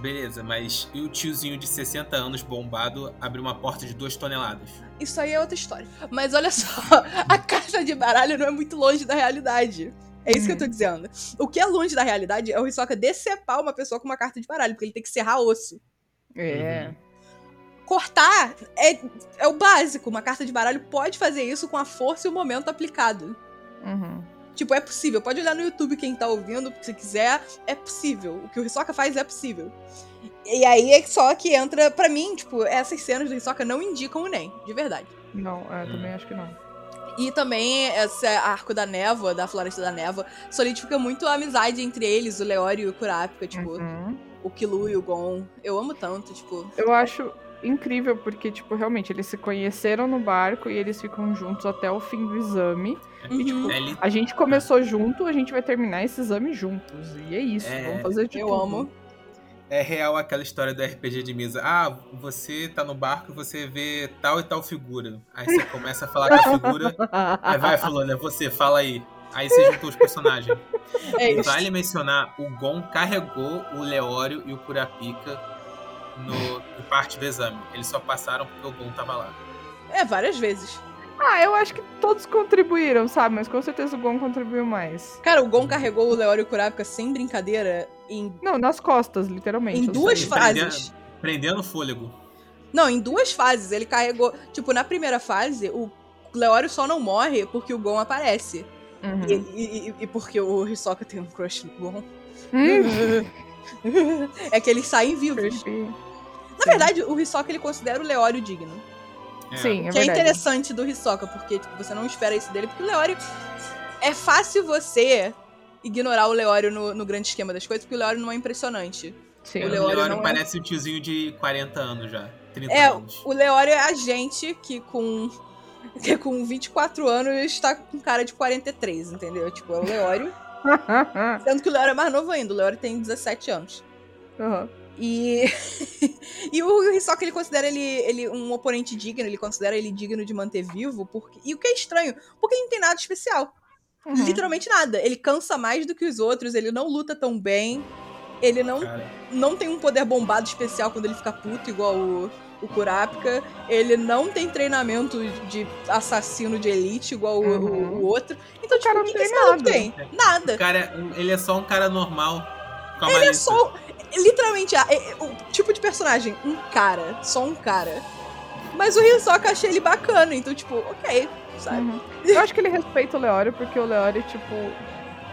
Beleza, mas e o tiozinho de 60 anos bombado abriu uma porta de 2 toneladas? Isso aí é outra história. Mas olha só, a carta de baralho não é muito longe da realidade. É isso que eu tô dizendo. O que é longe da realidade é o Hisoka decepar uma pessoa com uma carta de baralho, porque ele tem que serrar osso. É. Cortar é, é o básico. Uma carta de baralho pode fazer isso com a força e o momento aplicado. Uhum. Tipo, é possível. Pode olhar no YouTube quem tá ouvindo, se quiser. É possível. O que o Hisoka faz é possível. E aí é só que entra, pra mim, tipo, essas cenas do Hisoka não indicam o Nen, de verdade. Não, é, também acho que não. E também esse arco da névoa, da Floresta da Névoa, solidifica muito a amizade entre eles, o Leório e o Kurapika, tipo, Uhum. o Kilu e o Gon. Eu amo tanto, tipo. Eu acho incrível porque, tipo, realmente, eles se conheceram no barco e eles ficam juntos até o fim do exame. uhum. tipo, É, A gente começou junto, a gente vai terminar esse exame juntos. E é isso, É, vamos fazer de eu tudo. amo. É real aquela história do RPG de mesa. Ah, você tá no barco e você vê tal e tal figura. Aí você começa a falar com a figura. Aí vai falando, é você, fala aí. Aí você juntou os personagens. É E isso. vale mencionar, o Gon carregou o Leório e o Kurapika no, em parte do exame. Eles só passaram porque o Gon tava lá. É, várias vezes. Ah, eu acho que todos contribuíram, sabe? Mas com certeza o Gon contribuiu mais. Cara, o Gon carregou o Leório e o Kurapika sem brincadeira em, Não, nas costas, literalmente. em duas sei. fases. Prendendo fôlego. Não, em duas fases. Ele carregou. Tipo, na primeira fase, o Leório só não morre porque o Gon aparece. Uhum. E, e- e- porque o Hisoka tem um crush no Gon. Hum, é que eles saem vivos. Na verdade, o Hisoka ele considera o Leório digno. É. Sim, é Que é interessante do Hisoka, porque tipo, você não espera isso dele, porque o Leório. É fácil você ignorar o Leório no, no grande esquema das coisas, porque o Leório não é impressionante. Sim. O Leório, o Leório parece é... um tiozinho de 40 anos já. 30 é, anos. o Leório é a gente que com que com 24 anos está com cara de 43, entendeu? Tipo, é o Leório. Sendo que o Leório é mais novo ainda, o Leório tem 17 anos. Uhum. E, e o Hisoka, ele considera ele, ele um oponente digno, ele considera ele digno de manter vivo, porque... e o que é estranho, porque ele não tem nada especial. Uhum. Literalmente nada. Ele cansa mais do que os outros, ele não luta tão bem, ele não, não tem um poder bombado especial quando ele fica puto, igual o, o Kurapika. Ele não tem treinamento de assassino de elite, igual uhum. o, o, outro. Então, o tipo, cara o que, que esse nada. tem? Nada. O cara, ele é só um cara normal. Ele é só literalmente, é, é, o tipo de personagem, um cara, só um cara. Mas o Hisoka achei ele bacana, então, tipo, ok, sabe? Uhum. Eu acho que ele respeita o Leório, porque o Leório, tipo,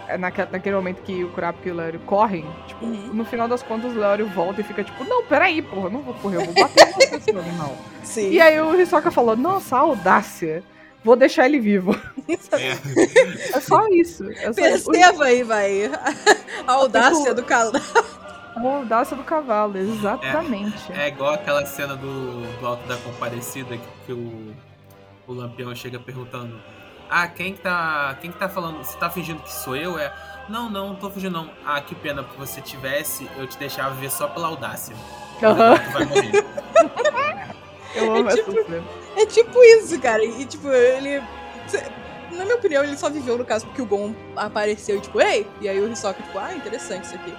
é naquele, naquele momento que o Kurapika e o Leório correm, tipo, uhum. no final das contas o Leório volta e fica tipo, não, peraí, porra, eu não vou correr, eu vou bater você, animal. Sim. E aí o Hisoka falou, nossa, audácia. Vou deixar ele vivo. É, é só isso. É só Perceba isso. aí, vai. A audácia do calão. A audácia do cavalo, exatamente. É, é, igual aquela cena do, do Alto da Comparecida que, que o, o Lampião chega perguntando: Ah, quem que tá. Quem que tá falando? Você tá fingindo que sou eu? É. Não, não, não tô fingindo não. Ah, que pena, porque você tivesse, eu te deixava ver só pela audácia. Uhum. vai morrer. eu amo é tipo, é tipo isso, cara. E tipo, ele. Na minha opinião, ele só viveu no caso porque o Gon apareceu e tipo, ei! E aí o Hisoka, tipo, ah, interessante isso aqui.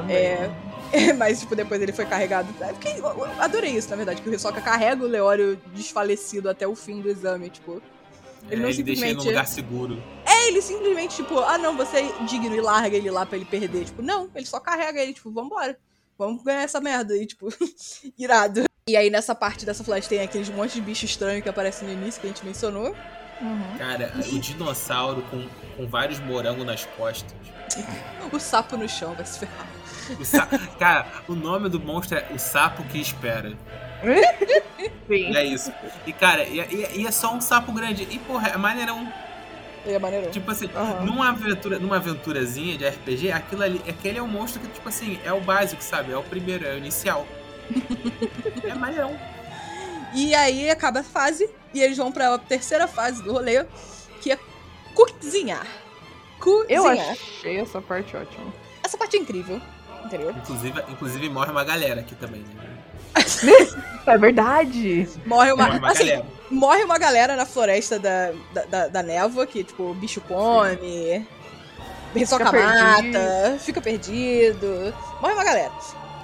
Também. É, é, mas, tipo, depois ele foi carregado. É porque eu adorei isso, na verdade, que o Hisoka carrega o Leório desfalecido até o fim do exame, tipo. Ele, é, não ele simplesmente... deixa ele num lugar seguro. É, ele simplesmente, tipo, ah não, você é digno e larga ele lá pra ele perder. Tipo, não, ele só carrega ele, tipo, vambora. Vamos ganhar essa merda. E, tipo, irado. E aí, nessa parte dessa flash, tem aqueles monte de bicho estranho que aparecem no início, que a gente mencionou. Uhum. Cara, o dinossauro com, com vários morangos nas costas. o sapo no chão vai se ferrar. O sa... Cara, o nome do monstro é O Sapo que Espera. Sim. É isso. E, cara, e, e, e, é só um sapo grande. E, porra, é maneirão. É maneirão. Tipo assim, uhum. numa, aventura, numa aventurazinha de RPG, aquilo ali, aquele é um monstro que, tipo assim, é o básico, sabe? É o primeiro, é o inicial. é maneirão. E aí acaba a fase e eles vão pra terceira fase do rolê, que é cozinhar. Cozinhar. Eu achei essa parte ótima. Essa parte é incrível. Entendeu? Inclusive, inclusive morre uma galera aqui também, né? é verdade. Morre uma, morre uma assim, galera. Morre uma galera na floresta da, da, da, da névoa, que, tipo, o bicho come, soca mata, fica perdido. Morre uma galera.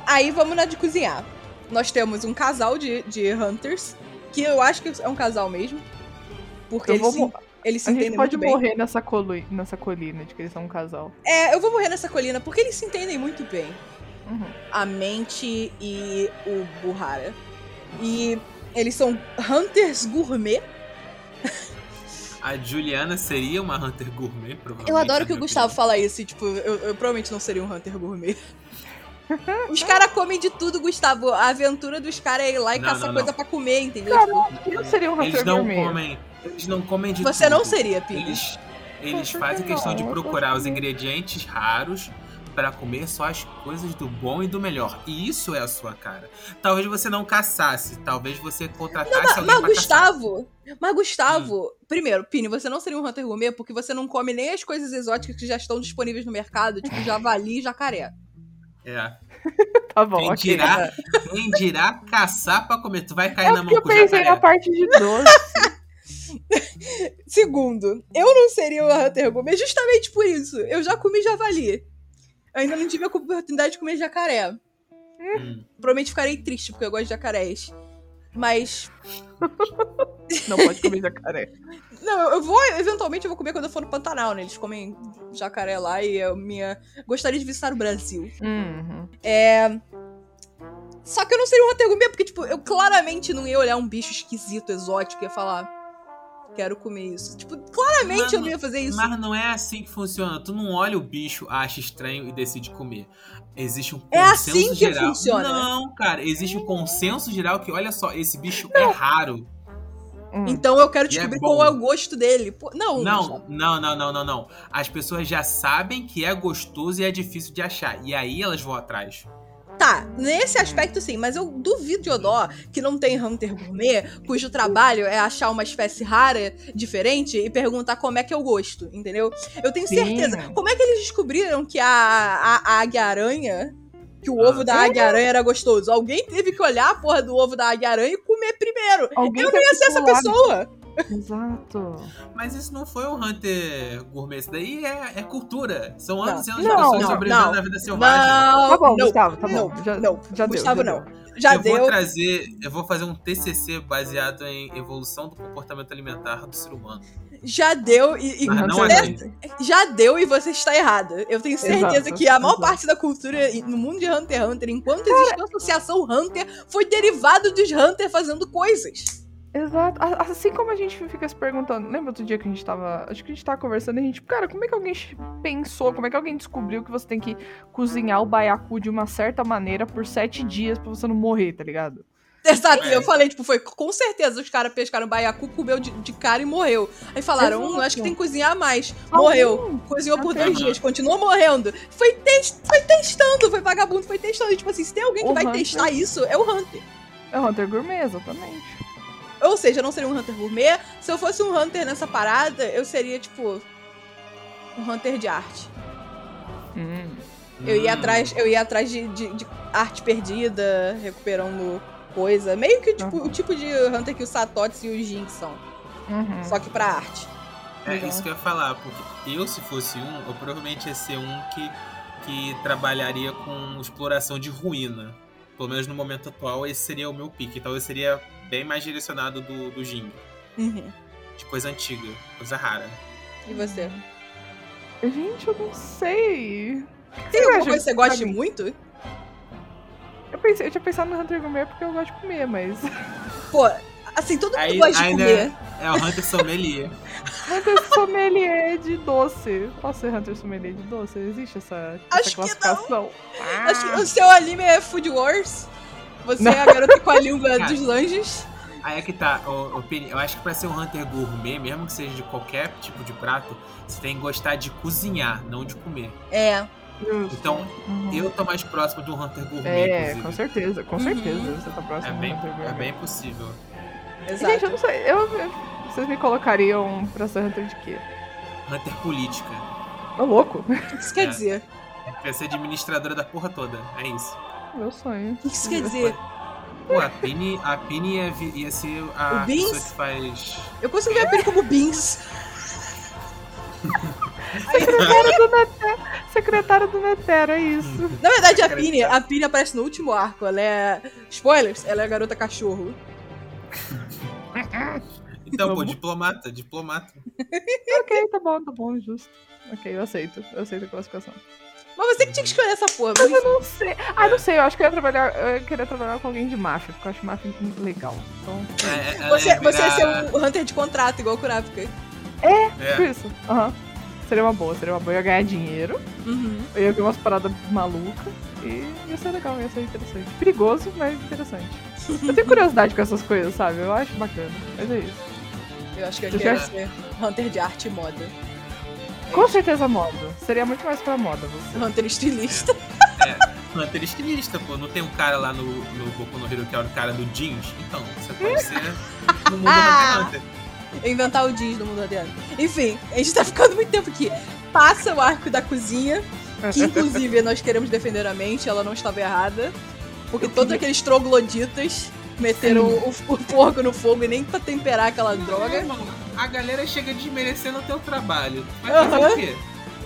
Aí vamos na de cozinhar. Nós temos um casal de, de hunters, que eu acho que é um casal mesmo. Porque eu eles, vou... se, eles se a entendem gente pode muito morrer bem. Nessa, coli nessa colina de que eles são um casal. É, eu vou morrer nessa colina porque eles se entendem muito bem. Uhum. A mente e o Buhara. E eles são hunters gourmet. A Juliana seria uma Hunter Gourmet, provavelmente. Eu adoro que o Gustavo opinião. fala isso, tipo, eu, eu, provavelmente não seria um Hunter Gourmet. Os caras comem de tudo, Gustavo. A aventura dos caras é ir lá e não, caçar não, coisa não. pra comer, entendeu? Cara, não seria um Hunter Eles não Gourmet. comem eles não comem de Você tudo. não seria, Pig. Eles, eles fazem questão de procurar os ingredientes raros para comer só as coisas do bom e do melhor. E isso é a sua cara. Talvez você não caçasse, talvez você contratasse não, mas, alguém mas Gustavo, caçar. Mas Gustavo, hum. primeiro, Pini, você não seria um Hunter Gourmet porque você não come nem as coisas exóticas que já estão disponíveis no mercado, tipo javali e jacaré. É. tá bom, quem, okay. dirá, quem dirá caçar pra comer? Tu vai cair é na mão com o jacaré. Eu pensei na parte de doce. Segundo, eu não seria uma Hunter Gourmet justamente por isso. Eu já comi javali. Eu ainda não tive a oportunidade de comer jacaré. Hum. Provavelmente ficarei triste, porque eu gosto de jacarés. Mas. Não pode comer jacaré. Não, eu vou, eventualmente, eu vou comer quando eu for no Pantanal, né? Eles comem jacaré lá e eu minha. Gostaria de visitar o Brasil. Uhum. É. Só que eu não seria um Hunter Gourmet, porque, tipo, eu claramente não ia olhar um bicho esquisito, exótico, e ia falar quero comer isso. Tipo, claramente mas, eu não ia fazer isso. Mas não é assim que funciona. Tu não olha o bicho, acha estranho e decide comer. Existe um é consenso assim que geral. Funciona. Não, cara, existe um consenso geral que, olha só, esse bicho é não. é raro. Hum. Então eu quero é descobrir é qual é o gosto dele. Não, não, não, não, não, não, não. As pessoas já sabem que é gostoso e é difícil de achar. E aí elas vão atrás. Tá, nesse aspecto sim, mas eu duvido de Odó que não tem Hunter Gourmet, cujo trabalho é achar uma espécie rara, diferente, e perguntar como é que é o gosto, entendeu? Eu tenho sim. certeza. Como é que eles descobriram que a, a, a águia-aranha que o ovo ah, da águia-aranha era gostoso. Alguém teve que olhar a porra do ovo da águia-aranha e comer primeiro. Alguém eu não ia ser essa pessoa. Exato. Mas isso não foi um Hunter gourmet, isso daí é, é cultura. São anos e anos de pessoas sobrevivendo na vida selvagem. Não, tá bom, não, Gustavo, tá bom. Já, não, já Gustavo, deu, já não. Deu. Já eu deu. vou trazer, eu vou fazer um TCC baseado em evolução do comportamento alimentar do ser humano. Já deu e, e você, já deu e você está errada. Eu tenho certeza exato, que a maior exato. parte da cultura no mundo de Hunter x Hunter, enquanto existe a associação Hunter, foi derivado dos Hunter fazendo coisas. Exato. Assim como a gente fica se perguntando. Lembra outro dia que a gente tava. Acho que a gente tava conversando e a gente. Cara, como é que alguém pensou? Como é que alguém descobriu que você tem que cozinhar o baiacu de uma certa maneira por sete dias pra você não morrer, tá ligado? Exato, é. eu falei, tipo, foi com certeza os caras pescaram baiacu, comeu de, de, cara e morreu. Aí falaram, hum, acho que tem que cozinhar mais. Morreu. Cozinhou por três dias, continuou morrendo. Foi, te foi testando, foi vagabundo, foi testando. E, tipo assim, se tem alguém que o vai Hunter. testar isso, é o Hunter. É o Hunter Gourmet, exatamente. Ou seja, eu não seria um Hunter gourmet. Se eu fosse um Hunter nessa parada, eu seria, tipo, um Hunter de arte. Hum. Eu ia atrás, eu ia atrás de, de, de, arte perdida, recuperando coisa. Meio que tipo, uhum. o tipo de Hunter que o Satoshi e o Jin são. Uhum. Só que pra arte. É isso que eu ia falar, porque eu, se fosse um, eu provavelmente ia ser um que, que trabalharia com exploração de ruína. Pelo menos no momento atual, esse seria o meu pique. Então eu seria bem mais direcionado do, do Jing. Uhum. De coisa antiga, coisa rara. E você? Gente, eu não sei. Tem você alguma coisa que você goste muito? Eu, pensei, eu tinha pensado no Hunter Gourmet porque eu gosto de comer, mas. Pô, assim, todo mundo aí, gosta de comer. É, é o Hunter Sommelier. Hunter Sommelier de doce. Posso ser Hunter Sommelier de doce? Existe essa, Acho essa classificação? Que não. Ah. Acho que o seu anime é Food Wars. Você é a garota com a língua dos lanches. Aí é que tá, eu acho que pra ser um Hunter gourmet, mesmo que seja de qualquer tipo de prato, você tem que gostar de cozinhar, não de comer. É. Então, uhum. eu tô mais próximo do Hunter gourmet. É, inclusive. com certeza, com certeza. Uhum. Você tá próximo é bem, do Hunter gourmet. É bem possível. Exato. Gente, eu não sei, eu, vocês me colocariam pra ser Hunter de quê? Hunter política. Ô, louco. O que isso quer é. dizer? Quer ser administradora da porra toda, é isso. Meu sonho. O que isso quer dizer? Pô, a Pini, a Pini ia, ia ser a o Beans? pessoa que faz. Eu consigo ver a Pini como Beans. Secretária do Netero. Secretária do Netero, é isso. Na verdade, a Pini, a Pini aparece no último arco. Ela é. Spoilers, ela é a garota cachorro. Então, pô, diplomata, diplomata. ok, tá bom, tá bom, justo. Ok, eu aceito. Eu aceito a classificação. Mas você que tinha que escolher essa porra. Mas, eu não sei. Ah, não sei. Eu acho que eu ia trabalhar, eu queria trabalhar com alguém de máfia, porque eu acho máfia legal. Então... É, você, ia virar... você ia ser um hunter de contrato, igual o Kurapika. É, é. Tipo isso. Aham. Uhum. Seria uma boa, seria uma boa. Eu ia ganhar dinheiro. Uhum. Eu ia ver umas paradas malucas. E ia ser legal, ia ser interessante. Perigoso, mas interessante. eu tenho curiosidade com essas coisas, sabe? Eu acho bacana. Mas é isso. Eu acho que eu quero ser Hunter de arte e moda. Com certeza moda. Seria muito mais pra moda você. Hunter estilista. É, é. Hunter estilista, pô. Não tem um cara lá no, no Boku no Hero que é o cara do jeans? Então, você pode ser no mundo Hunter Hunter. Inventar o jeans no mundo Hunter Enfim, a gente tá ficando muito tempo aqui. Passa o arco da cozinha, que inclusive nós queremos defender a mente, ela não estava errada. Porque todos aqueles trogloditas meteram o, o, porco no fogo e nem pra temperar aquela droga. A galera chega desmerecendo o teu trabalho. Vai fazer uhum. o quê?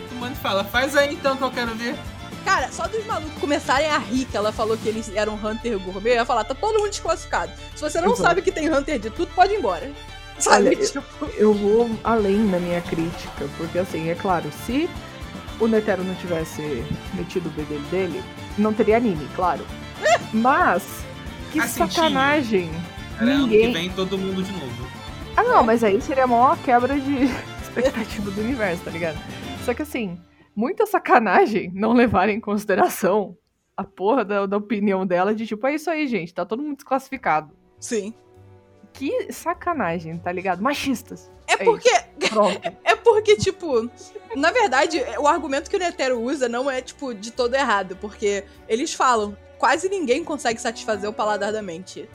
Tu manda e fala, faz aí então que eu quero ver. Cara, só dos malucos começarem a rir que ela falou que eles eram Hunter Gourmet, eu ia falar, tá todo mundo desclassificado. Se você não uhum. sabe que tem Hunter de tudo, pode ir embora. Sabe? Olha, tipo... eu vou além na minha crítica, porque assim, é claro, se o Netero não tivesse metido o bedelho dele, não teria anime, claro. Mas, que assim, sacanagem. Ninguém... Ano que vem todo mundo de novo. Ah, não, mas aí seria a maior quebra de expectativa do universo, tá ligado? Só que assim, muita sacanagem não levar em consideração a porra da, da opinião dela de tipo, é isso aí, gente, tá todo mundo desclassificado. Sim. Que sacanagem, tá ligado? Machistas. É porque. Pronto. É porque, tipo, na verdade, o argumento que o Netero usa não é, tipo, de todo errado, porque eles falam, quase ninguém consegue satisfazer o paladar da mente.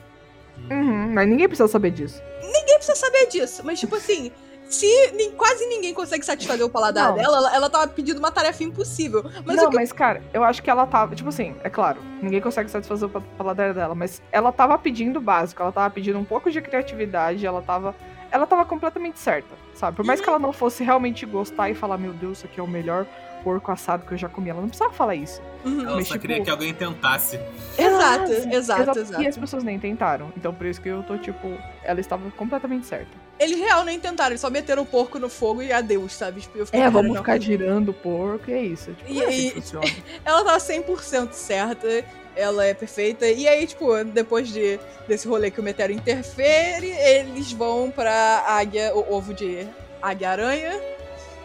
Uhum, mas ninguém precisa saber disso. Ninguém precisa saber disso, mas, tipo assim, se ni- quase ninguém consegue satisfazer o paladar Não. dela, ela, ela tava pedindo uma tarefa impossível. Mas não, o que mas, cara, eu acho que ela tava. Tipo assim, é claro, ninguém consegue satisfazer o pa- paladar dela, mas ela tava pedindo o básico, ela tava pedindo um pouco de criatividade, ela tava. Ela tava completamente certa, sabe? Por mais que ela não fosse realmente gostar e falar, meu Deus, isso aqui é o melhor porco assado que eu já comi. Ela não precisava falar isso. Uhum. Ela Mas, só tipo- queria que alguém tentasse. Exato, exato, E exato. as pessoas nem tentaram. Então por isso que eu tô, tipo, ela estava completamente certa. Eles real nem tentaram, eles só meteram o porco no fogo e adeus, sabe? Tipo, eu É, vamos ficar girando o porco e é isso. Tipo, E é assim aí-. Ela tava 100% certa, ela é perfeita. E aí, tipo, depois de, desse rolê que o Metero interfere, eles vão pra águia, o ovo de águia-aranha.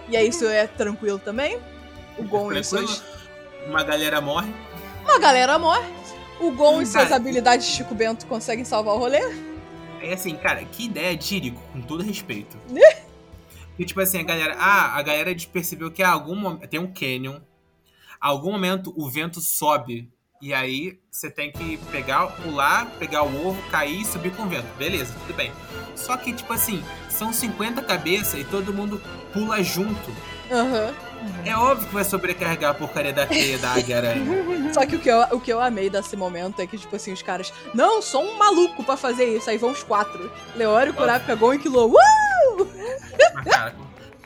E aí isso é tranquilo também. O Gon e suas... Uma galera morre. Uma galera morre. O Gon e suas habilidades de Chico Bento conseguem salvar o rolê. É assim, cara, que ideia de Jerico, com todo respeito. E tipo assim, a galera. Ah, a galera percebeu que a algum momento. Tem um canyon. A algum momento o vento sobe. E aí você tem que pegar, pular, pegar o ovo, cair e subir com o vento. Beleza, tudo bem. Só que, tipo assim, são 50 cabeças e todo mundo pula junto. Aham. É óbvio que vai sobrecarregar a porcaria da teia da águia-aranha. Só que o que, eu, o que eu amei desse momento é que, tipo assim, os caras. Não, sou um maluco pra fazer isso. Aí vão os quatro. Leório, Kurapika, Gon e Killua. Uh! Mas, cara,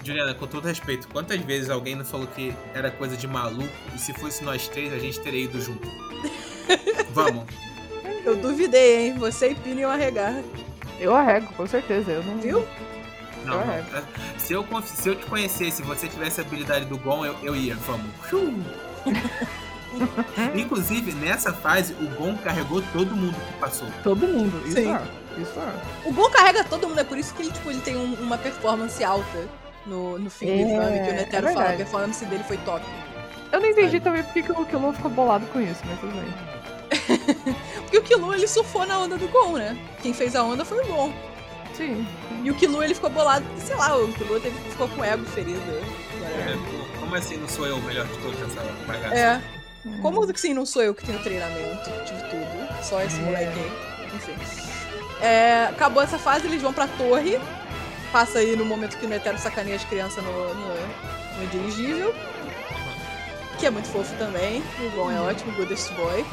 Juliana, com todo respeito, quantas vezes alguém não falou que era coisa de maluco e se fosse nós três, a gente teria ido junto? Vamos. Eu duvidei, hein? Você e Pini iam arregar. Eu arrego, com certeza. Eu não. Viu? Não, Eu não. arrego. Se eu, se eu te conhecesse e você tivesse a habilidade do Gon, eu, eu ia. Vamos. Inclusive, nessa fase, o Gon carregou todo mundo que passou. Todo mundo. Isso Sim. é. Isso é. O Gon carrega todo mundo, é por isso que ele, tipo, ele tem um- uma performance alta no, no fim do É, exame, que o é Netero fala, a performance dele foi top. Eu não entendi também porque que o Kilo ficou bolado com isso, mas tudo bem. Porque o Killua, ele surfou na onda do Gon, né? Quem fez a onda foi o Gon. Sim. E o Killua, ele ficou bolado, porque, sei lá, o Killua teve, ficou com o ego ferido. É, como assim não sou eu o melhor de todos nessa bagaça? É. Como que sim, não sou eu que tenho treinamento, tive tudo. Só esse É. moleque aí. Enfim. É, acabou essa fase, eles vão pra torre. Passa aí no momento que o Netero sacaneia as crianças no, no, no dirigível. Que é muito fofo também. O Gon é ótimo, Goodest Boy.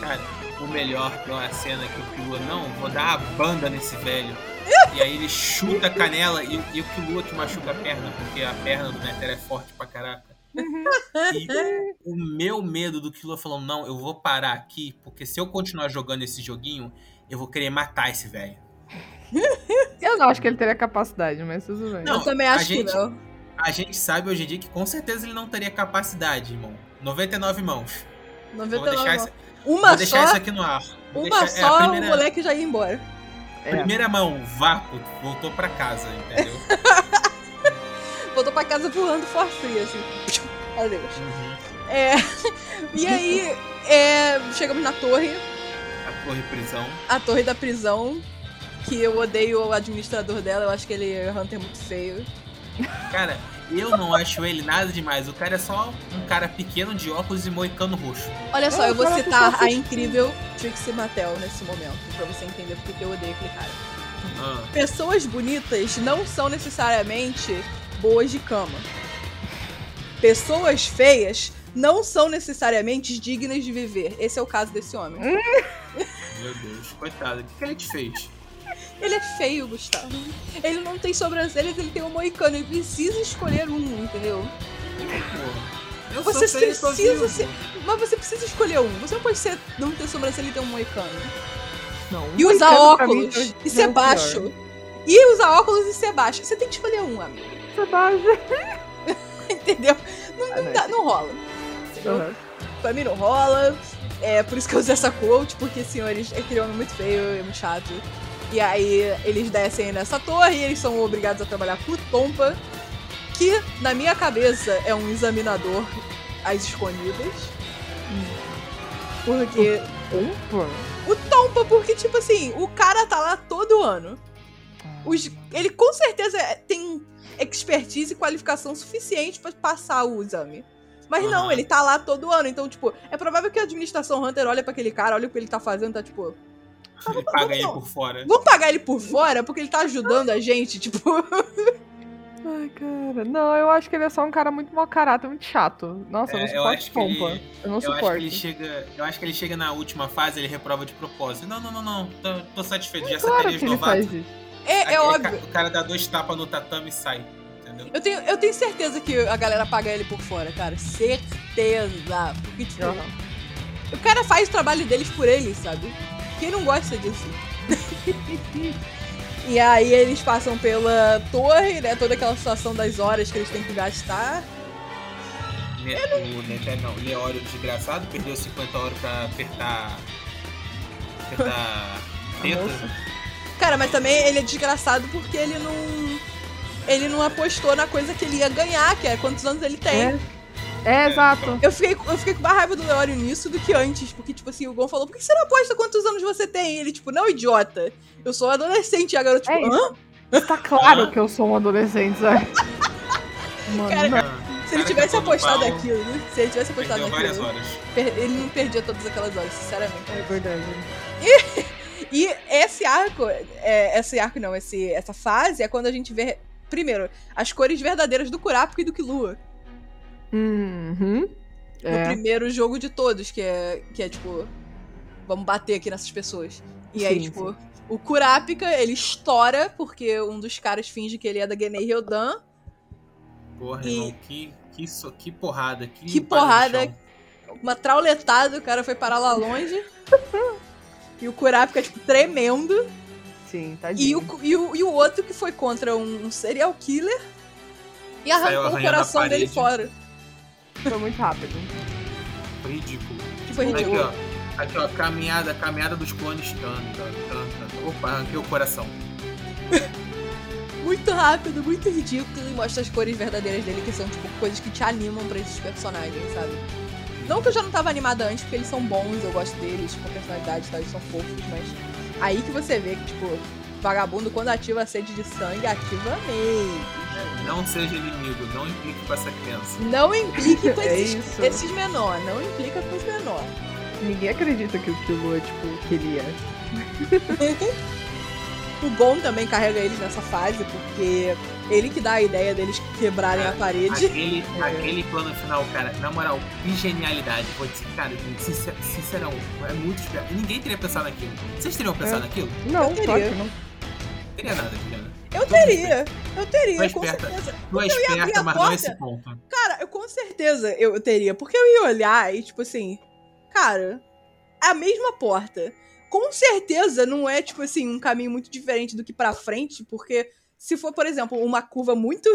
Cara, o melhor é uma cena que o Killua, não, vou dar uma banda nesse velho. E aí ele chuta a canela e, e o Killua que machuca a perna, porque a perna do Netero é forte pra caraca. E o meu medo do Killua falando, não, eu vou parar aqui, porque se eu continuar jogando esse joguinho, eu vou querer matar esse velho. Eu não acho que ele teria capacidade, mas tudo bem. Não, eu também a acho gente- que não. A gente sabe hoje em dia que com certeza ele não teria capacidade, irmão. 99 mãos. Vou 99 deixar, não. Uma vou deixar só, isso aqui no ar. Vou uma deixar- é, só, primeira- o moleque já ia embora. É. Primeira mão, vácuo, voltou pra casa, entendeu? Voltou pra casa voando for free, assim. Adeus. Uhum. É, e aí, é, chegamos na torre, A torre prisão. a torre da prisão, que eu odeio o administrador dela, eu acho que ele é Hunter muito feio. Cara, eu não acho ele nada demais. O cara é só um cara pequeno de óculos e moicano roxo. Olha só, É, eu vou citar pessoa a incrível Trixie Mattel nesse momento, pra você entender porque que eu odeio aquele cara. Ah, Pessoas bonitas não são necessariamente boas de cama. Pessoas feias não são necessariamente dignas de viver. Esse é o caso desse homem. meu Deus, coitado. O que, que ele te fez? Ele é feio, Gustavo. Ele não tem sobrancelhas, ele tem um moicano. Ele precisa escolher um, entendeu? Eu Você sou feio, tô precisa ser- Mas você precisa escolher um. Você não pode ser, não ter sobrancelha e ter um moicano. Não, E um usar pra mim óculos. já- E é ser baixo. pior. E usar óculos e ser baixo. Você tem que escolher um, amigo. Ser baixo. Entendeu? Não, Ah, não não, dá- não rola. Uhum. Pra mim não rola. É por isso que eu usei essa quote, porque, senhores, aquele homem é muito feio, é muito chato. E aí eles descem nessa torre e eles são obrigados a trabalhar por Tompa, que na minha cabeça é um examinador às escondidas. Porque. Opa! O Tompa, porque, tipo assim, o cara tá lá todo ano. Os, ele com certeza tem expertise e qualificação suficiente pra passar o exame. Mas não, Aham. ele tá lá todo ano. Então, tipo, é provável que a administração Hunter olha pra aquele cara, olha o que ele tá fazendo, tá tipo. Ele paga ele por fora. Vamos pagar ele por fora porque ele tá ajudando a gente, tipo. Ai, cara. Não, eu acho que ele é só um cara muito mau caráter, muito chato. Nossa, eu não É, eu suporto acho que ele- pompa. Eu não Eu acho, que suporto. ele chega, eu acho que ele chega na última fase, ele reprova de propósito. Não, não, não, não. Tô, tô satisfeito. Já Claro sacaria os que ele novatos. faz isso. É, é Aquele óbvio. O cara dá dois tapas no tatame e sai. Entendeu? Eu tenho, eu tenho certeza que a galera paga ele por fora, cara. Certeza. Porque, tipo, Aham. o cara faz o trabalho deles por eles, sabe? Quem não gosta disso? e aí eles passam pela torre, né? Toda aquela situação das horas que eles têm que gastar. Ne- O Neté não, o Leório desgraçado perdeu 50 horas pra apertar. apertar. teta. Cara, mas também ele é desgraçado porque ele não. Ele não apostou na coisa que ele ia ganhar, que é quantos anos ele tem. É, é, exato. Eu fiquei, eu fiquei com mais raiva do Leório nisso do que antes, porque, tipo assim, o Gon falou, por que você não aposta quantos anos você tem? E ele, tipo, não, idiota. Eu sou adolescente. E a garota, tipo, É hã? Tá claro que eu sou um adolescente, sabe? Mano, Cara, não. Ah, Se ele tivesse apostado pau, aquilo, né? Se ele tivesse apostado per- ele não perdia todas aquelas horas, sinceramente. É verdade. E esse arco, é, esse arco não, esse, essa fase é quando a gente vê, primeiro, as cores verdadeiras do Kurapika e do Killua. Uhum. No É. primeiro jogo de todos, que é, que é tipo, vamos bater aqui nessas pessoas. E aí, Sim, tipo, o Kurapika, ele estoura, porque um dos caras finge que ele é da Genei Ryodan. Porra, E- irmão, que, que, so- que porrada. Que, Que porrada. Uma trauletada, o cara foi parar lá longe. e o Kurapika, tipo, tremendo. Sim, E tadinho. o, e, o, e o outro que foi contra um, um serial killer e arrancou o coração dele fora. Foi muito rápido. Foi ridículo. Que foi Aqui, ridículo. ó. Aqui, ó. Caminhada, caminhada dos clones. Tan, tan, tan, tan. Opa, arranquei o coração. Muito rápido, muito ridículo. E mostra as cores verdadeiras dele, que são, tipo, coisas que te animam pra esses personagens, sabe? Não que eu já não tava animada antes, porque eles são bons, eu gosto deles, com personalidade e tal, eles são fofos, mas aí que você vê que, tipo, vagabundo, quando ativa a sede de sangue, ativa mesmo. Não seja inimigo, não implique com essa criança. Não implique com É esses, isso. esses menor, não implica com os menor. Ninguém acredita que o Kilo é, tipo, queria. O Gon também carrega eles nessa fase, porque ele que dá a ideia deles quebrarem a parede. Aquele, aquele plano final, cara, na moral, que genialidade. Vou dizer, cara, sincer, sincerão, é muito esperto. Ninguém teria pensado naquilo. Vocês teriam pensado É. naquilo? Não, Eu teria. claro que não. Teria nada, Juliana. Eu teria, eu teria, é com certeza. Tu é ia abrir esperta, a mas não é porta. esse ponto. Cara, eu com certeza eu, eu teria, porque eu ia olhar e, tipo assim, cara, é a mesma porta. Com certeza não é, tipo assim, um caminho muito diferente do que pra frente, porque se for, por exemplo, uma curva muito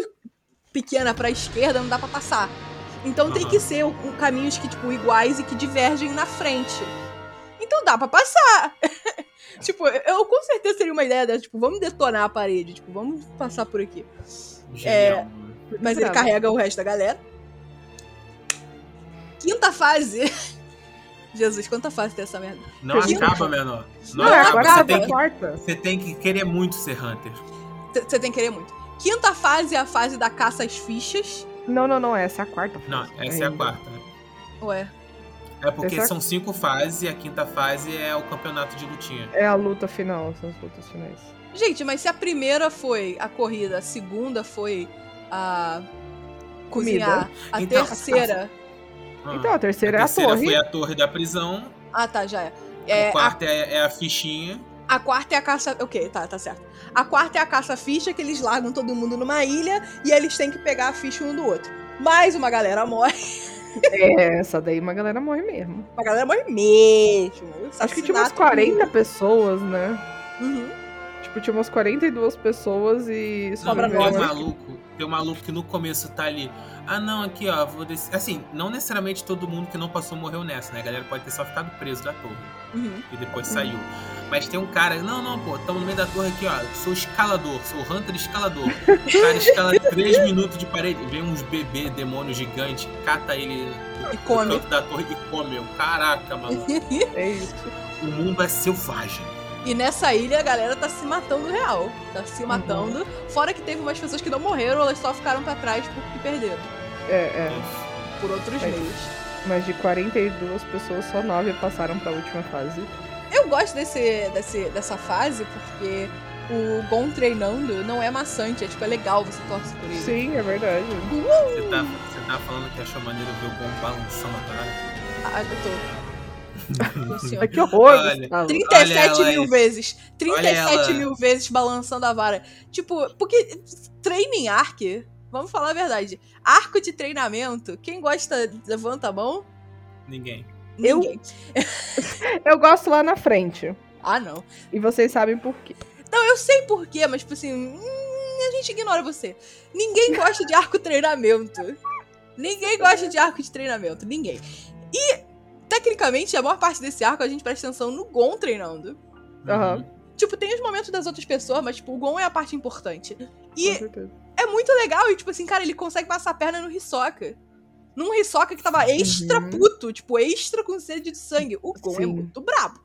pequena pra esquerda, não dá pra passar. Então tem Aham. que ser um caminhos que, tipo, iguais e que divergem na frente. Então dá pra passar. tipo, eu, com certeza teria uma ideia dessa, tipo, vamos detonar a parede, tipo, vamos passar por aqui. Genial. Mas ele Bravo. carrega o resto da galera. Quinta fase. Jesus, quanta fase tem essa merda? Não Quinta- acaba, menor. Não, Não, é acaba. agora Você tem, a que, quarta. você tem que querer muito ser Hunter. Você tem que querer muito. Quinta fase é a fase da caça às fichas. Não, não, não, essa é a quarta. Não, essa é a ainda. quarta. Ué. É porque Essa- são cinco fases e a quinta fase é o campeonato de lutinha. É a luta final, são as lutas finais. Gente, mas se a primeira foi a corrida, a segunda foi a cozinhar, a Então, terceira. Ah. Então, a terceira a é a terceira torre. foi a torre da prisão. Ah, tá, já é. É, a a, quarta é, é a fichinha. a quarta é a caça. Ok, tá, tá certo. A quarta é a caça-ficha, que eles largam todo mundo numa ilha e eles têm que pegar a ficha um do outro. Mais uma galera morre. É, essa daí uma galera morre mesmo. Uma galera morre mesmo. Acho que tinha umas Assassinato 40 pessoas, né? Uhum. Tipo, tinha umas 42 pessoas e tem nós. um maluco, tem um maluco que no começo tá ali. Ah, não, aqui, ó, vou descer. Assim, não necessariamente todo mundo que não passou morreu nessa, né? A galera pode ter só ficado preso da torre Uhum. e depois saiu. Mas tem um cara, não, não, pô, tamo no meio da torre aqui, ó. Sou escalador, sou Hunter escalador. O cara escala 3 minutos de parede, vem uns bebê demônio gigante, cata ele do, E come. do canto da torre e come. Eu, Caraca, mano. É isso. o mundo é selvagem. E nessa ilha a galera tá se matando real. Tá Uhum. se matando. Fora que teve umas pessoas que não morreram, elas só ficaram pra trás porque perderam. É, é. Por outros É. meios. Mas de 42 pessoas, só 9 passaram pra última fase. Eu gosto desse, desse, dessa fase porque o Gon treinando não é maçante, é tipo, é legal você torce por ele. Sim, é verdade. Você tá, você tá falando que achou maneiro ver o bom balançando atrás? Ah, eu tô. Que horror, Olha. Gustavo. 37 ela mil vezes. 37 ela. mil vezes balançando a vara. Tipo, porque treino em arc, vamos falar a verdade. Arco de treinamento, quem gosta, levanta a mão. Ninguém. Eu- Ninguém. Eu gosto lá na frente. Ah, não. E vocês sabem por quê. Não, eu sei porquê, mas tipo assim, hum, a gente ignora você. Ninguém gosta de arco treinamento. Ninguém gosta de arco de treinamento. Ninguém. E, tecnicamente, a maior parte desse arco a gente presta atenção no Gon treinando. Aham. Tipo, tem os momentos das outras pessoas, mas, tipo, o Gon é a parte importante. E é muito legal. E, tipo assim, cara, ele consegue passar a perna no Hisoka. Num Hisoka que tava extra Uhum. puto, tipo, extra com sede de sangue. O Gon é Sim. muito brabo.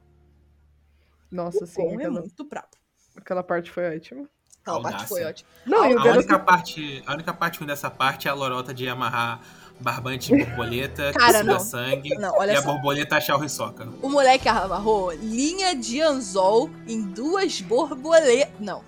Nossa, o sim. Gon é muito brabo. aquela parte foi ótima. Aquela parte foi ótima. Não, o A garoto única, parte, a única parte ruim dessa parte é a lorota de amarrar barbante de borboleta, que Cara, suga não. sangue, Não, e olha a só. borboleta achar o Hisoka. O moleque amarrou linha de anzol em duas borboletas. Não.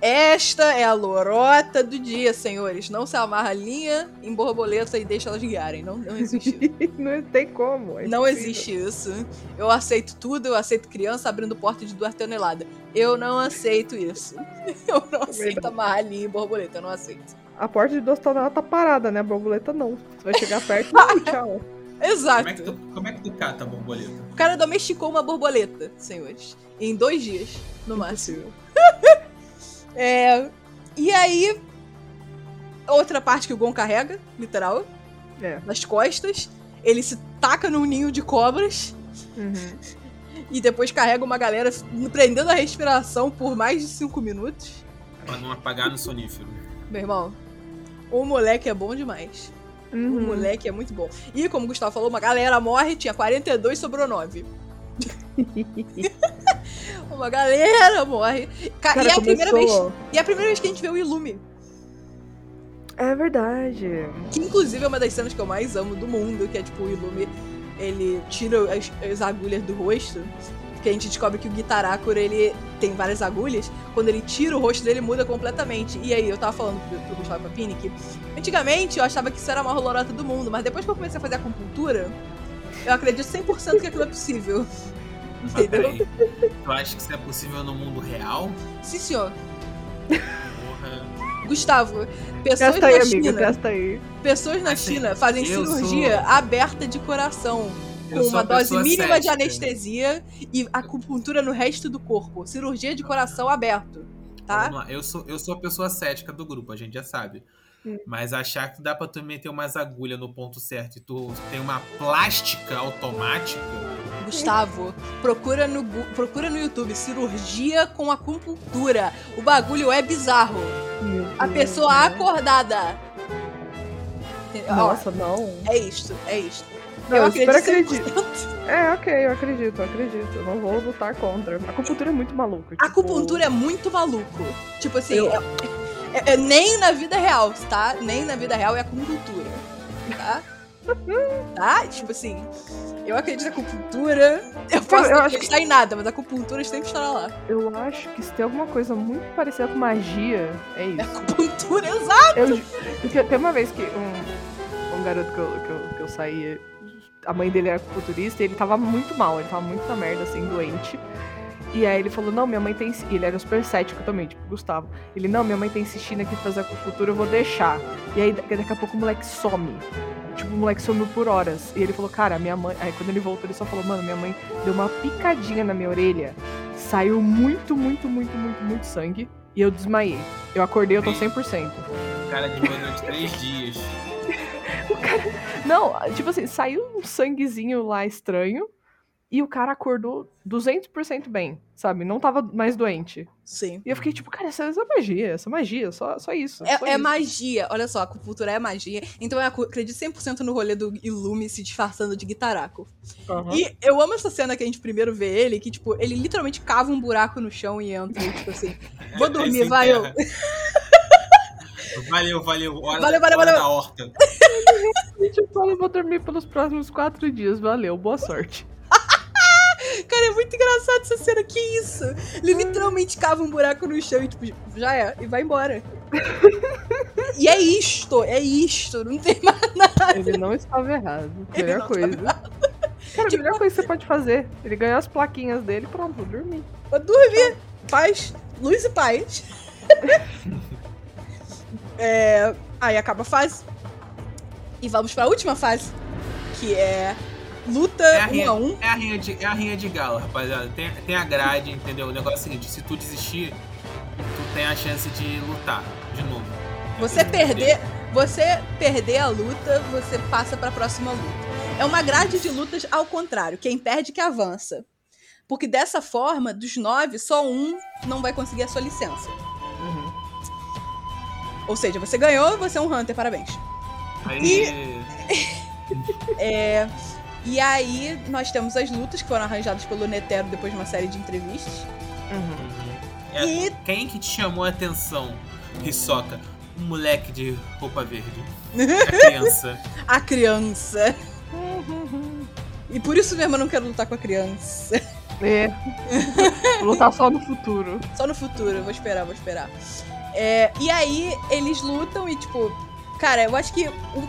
Esta é a lorota do dia, senhores. Não se amarra linha em borboleta e deixa elas guiarem. Não, não existe isso. não tem como. é Não existe isso. Eu aceito tudo, eu aceito criança abrindo porta de duas toneladas. Eu não aceito isso. Eu não aceito Verdade. amarrar linha em borboleta, eu não aceito. A porta de duas toneladas tá parada, né? A borboleta não. Você vai chegar perto e tchau. Exato. Como é, que tu, como é que tu cata a borboleta? O cara domesticou uma borboleta, senhores. Em dois dias, no máximo. É. E aí. Outra parte que o Gon carrega, literal, É. nas costas. Ele se taca num ninho de cobras Uhum. e depois carrega uma galera prendendo a respiração por mais de cinco minutos. Pra não apagar no sonífero. Meu irmão, o moleque é bom demais. O Uhum. moleque é muito bom. E como o Gustavo falou, uma galera morre, tinha 42, sobrou 9. uma galera morre. Ca- Cara, e, é a primeira vez, e é a primeira vez que a gente vê o Ilume. É verdade. Que inclusive é uma das cenas que eu mais amo do mundo, que é tipo o Ilume, ele tira as, as agulhas do rosto. Que a gente descobre que o Gitarakura, ele tem várias agulhas. Quando ele tira o rosto dele, muda completamente. E aí, eu tava falando pro, pro Gustavo Papini que antigamente eu achava que isso era a maior lorota do mundo, mas depois que eu comecei a fazer acupuntura, eu acredito 100% que aquilo é possível. Mas Entendeu? peraí, tu acha que isso é possível no mundo real? Sim, senhor. Porra. Gustavo, pessoas Testa aí, na amiga, China, testa aí. pessoas na Assim, China fazem cirurgia sou- aberta de coração. Com uma dose mínima de cética. anestesia e acupuntura no resto do corpo. Cirurgia de coração aberto, tá? Vamos lá. Eu sou, eu sou a pessoa cética do grupo, a gente já sabe. Hum. Mas achar que dá pra tu meter umas agulhas no ponto certo e tu tem uma plástica automática. Gustavo, procura no, procura no YouTube cirurgia com acupuntura. O bagulho é bizarro. A pessoa né? acordada. Nossa, não. é isto, é isto. Não, eu acredito. acredito. 100%. É, ok, eu acredito, eu acredito. Eu não vou lutar contra. A acupuntura é muito maluca. A acupuntura é muito maluco. Tipo assim, Eu- é- é- é- nem na vida real, tá? Nem na vida real é acupuntura. Tá? tá? Tipo assim, eu acredito na acupuntura. Eu posso eu não acho que- acreditar em nada, mas a acupuntura sempre estará lá. Eu acho que se tem alguma coisa muito parecida com magia, é É isso. acupuntura, exato. Eu, porque tem uma vez que um, um garoto que eu, que, eu, que eu saí, a mãe dele era acupunturista e ele tava muito mal, ele tava muito na merda, assim, doente. E aí ele falou, não, minha mãe tem. Ele era super cético também, tipo, Gustavo. Ele, não, minha mãe tá insistindo aqui em fazer acupuntura, eu vou deixar. E aí da- daqui a pouco o moleque some. Tipo, o moleque sumiu por horas. E ele falou, cara, minha mãe. Aí quando ele voltou, ele só falou, mano, minha mãe deu uma picadinha na minha orelha. saiu muito, muito, muito, muito, muito sangue. E eu desmaiei. Eu acordei, eu tô 100%. O cara desmaiou durante três dias. O cara. Não, tipo assim, saiu um sanguezinho lá estranho. E o cara acordou 200% bem, sabe? Não tava mais doente. Sim. E eu fiquei tipo, cara, essa, essa magia, essa magia, só, só isso. É, só é isso. magia, olha só, a acupuntura é magia. Então eu acredito 100% no rolê do Ilume se disfarçando de guitaraco. Aham. E eu amo essa cena que a gente primeiro vê ele, que, tipo, ele literalmente cava um buraco no chão e entra, e, tipo assim, vou dormir, vai eu. Valeu, valeu. Hora, Valeu, valeu, hora valeu. da horta. Eu falo, eu vou dormir pelos próximos quatro dias. Valeu, boa sorte. Cara, é muito engraçado essa cena, que isso? Ele literalmente cava um buraco no chão e, tipo, já é, e vai embora. e é isto, é isto, não tem mais nada. Ele não estava errado. Ele Melhor coisa. Cara, a melhor coisa que você pode fazer. Ele ganhou as plaquinhas dele pronto, vou dormir. Vou dormir, paz, luz e paz. É, aí acaba a fase. E vamos pra última fase, que é luta É a, um rinha, a um. é, a rinha de, é a rinha de gala, rapaziada. Tem, tem a grade, entendeu? O negócio é o seguinte: se tu desistir, tu tem a chance de lutar de novo. Você perder, você perder a luta, você passa pra próxima luta. É uma grade de lutas ao contrário, quem perde que avança. Porque dessa forma, dos nove, só um não vai conseguir a sua licença. Ou seja, você ganhou, você é um Hunter, parabéns. Aí. É, e aí nós temos as lutas que foram arranjadas pelo Netero depois de uma série de entrevistas. Uhum. É, E- Quem que te chamou a atenção, Hisoka? Um moleque de roupa verde. A criança. A criança. E por isso mesmo eu não quero lutar com a criança. É. Vou lutar só no futuro. Só no futuro, vou esperar, vou esperar. É, e aí eles lutam e, tipo, cara, eu acho que o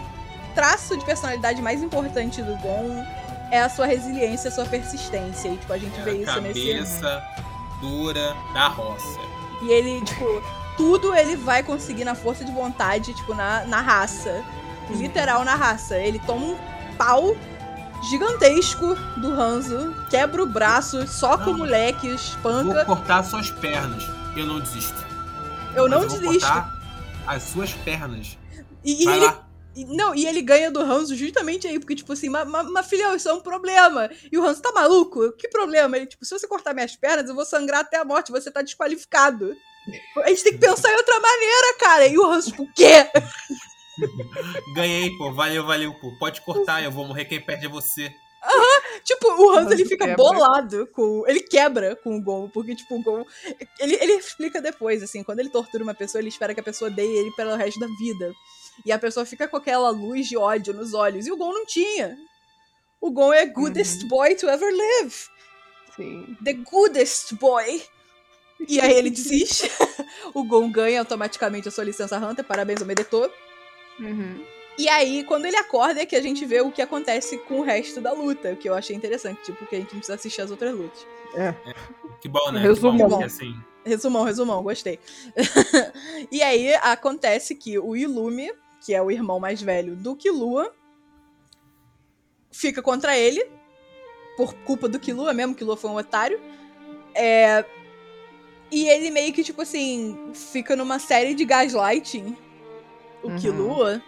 traço de personalidade mais importante do Gon é a sua resiliência, a sua persistência. E, tipo, a gente É vê a isso nesse. cabeça dura da roça. E ele, tipo, tudo ele vai conseguir na força de vontade, tipo, na, na raça. Literal na raça. Ele toma um pau gigantesco do Hanzo, quebra o braço, soca o Não. moleque, Vou espanca. cortar suas pernas. Eu não desisto. Eu não desisto. as suas pernas. E, e ele lá. Não, e ele ganha do Hanzo justamente aí, porque, tipo assim, mas, mas, mas filhão, isso é um problema. E o Hanzo tá maluco? Que problema? Ele, tipo, se você cortar minhas pernas, eu vou sangrar até a morte, você tá desqualificado. A gente tem que pensar em outra maneira, cara. E o Hanzo, tipo, o quê? Ganhei, pô. Valeu, valeu, pô. Pode cortar, eu vou morrer. Quem perde é você. Tipo, o Hanzo, Hanzo ele fica quebra. bolado com. Ele quebra com o Gon, porque, tipo, o Gon. Ele, ele explica depois, assim, quando ele tortura uma pessoa, ele espera que a pessoa odeie ele pelo resto da vida. E a pessoa fica com aquela luz de ódio nos olhos. E o Gon não tinha. O Gon é goodest boy to ever live. Sim. The goodest boy. E aí ele desiste. o Gon ganha automaticamente a sua licença Hunter. Parabéns ao Medetor. Uhum. E aí, quando ele acorda, é que a gente vê o que acontece com o resto da luta. O que eu achei interessante. Tipo, que a gente não precisa assistir as outras lutas. Que bom, né? Resumão. Que bom, assim, Resumão, resumão, gostei. e aí acontece que o Ilume, que é o irmão mais velho do Killua, fica contra ele, por culpa do Killua mesmo, Killua foi um otário. É... E ele meio que, tipo assim, fica numa série de gaslighting, o Uhum. Killua,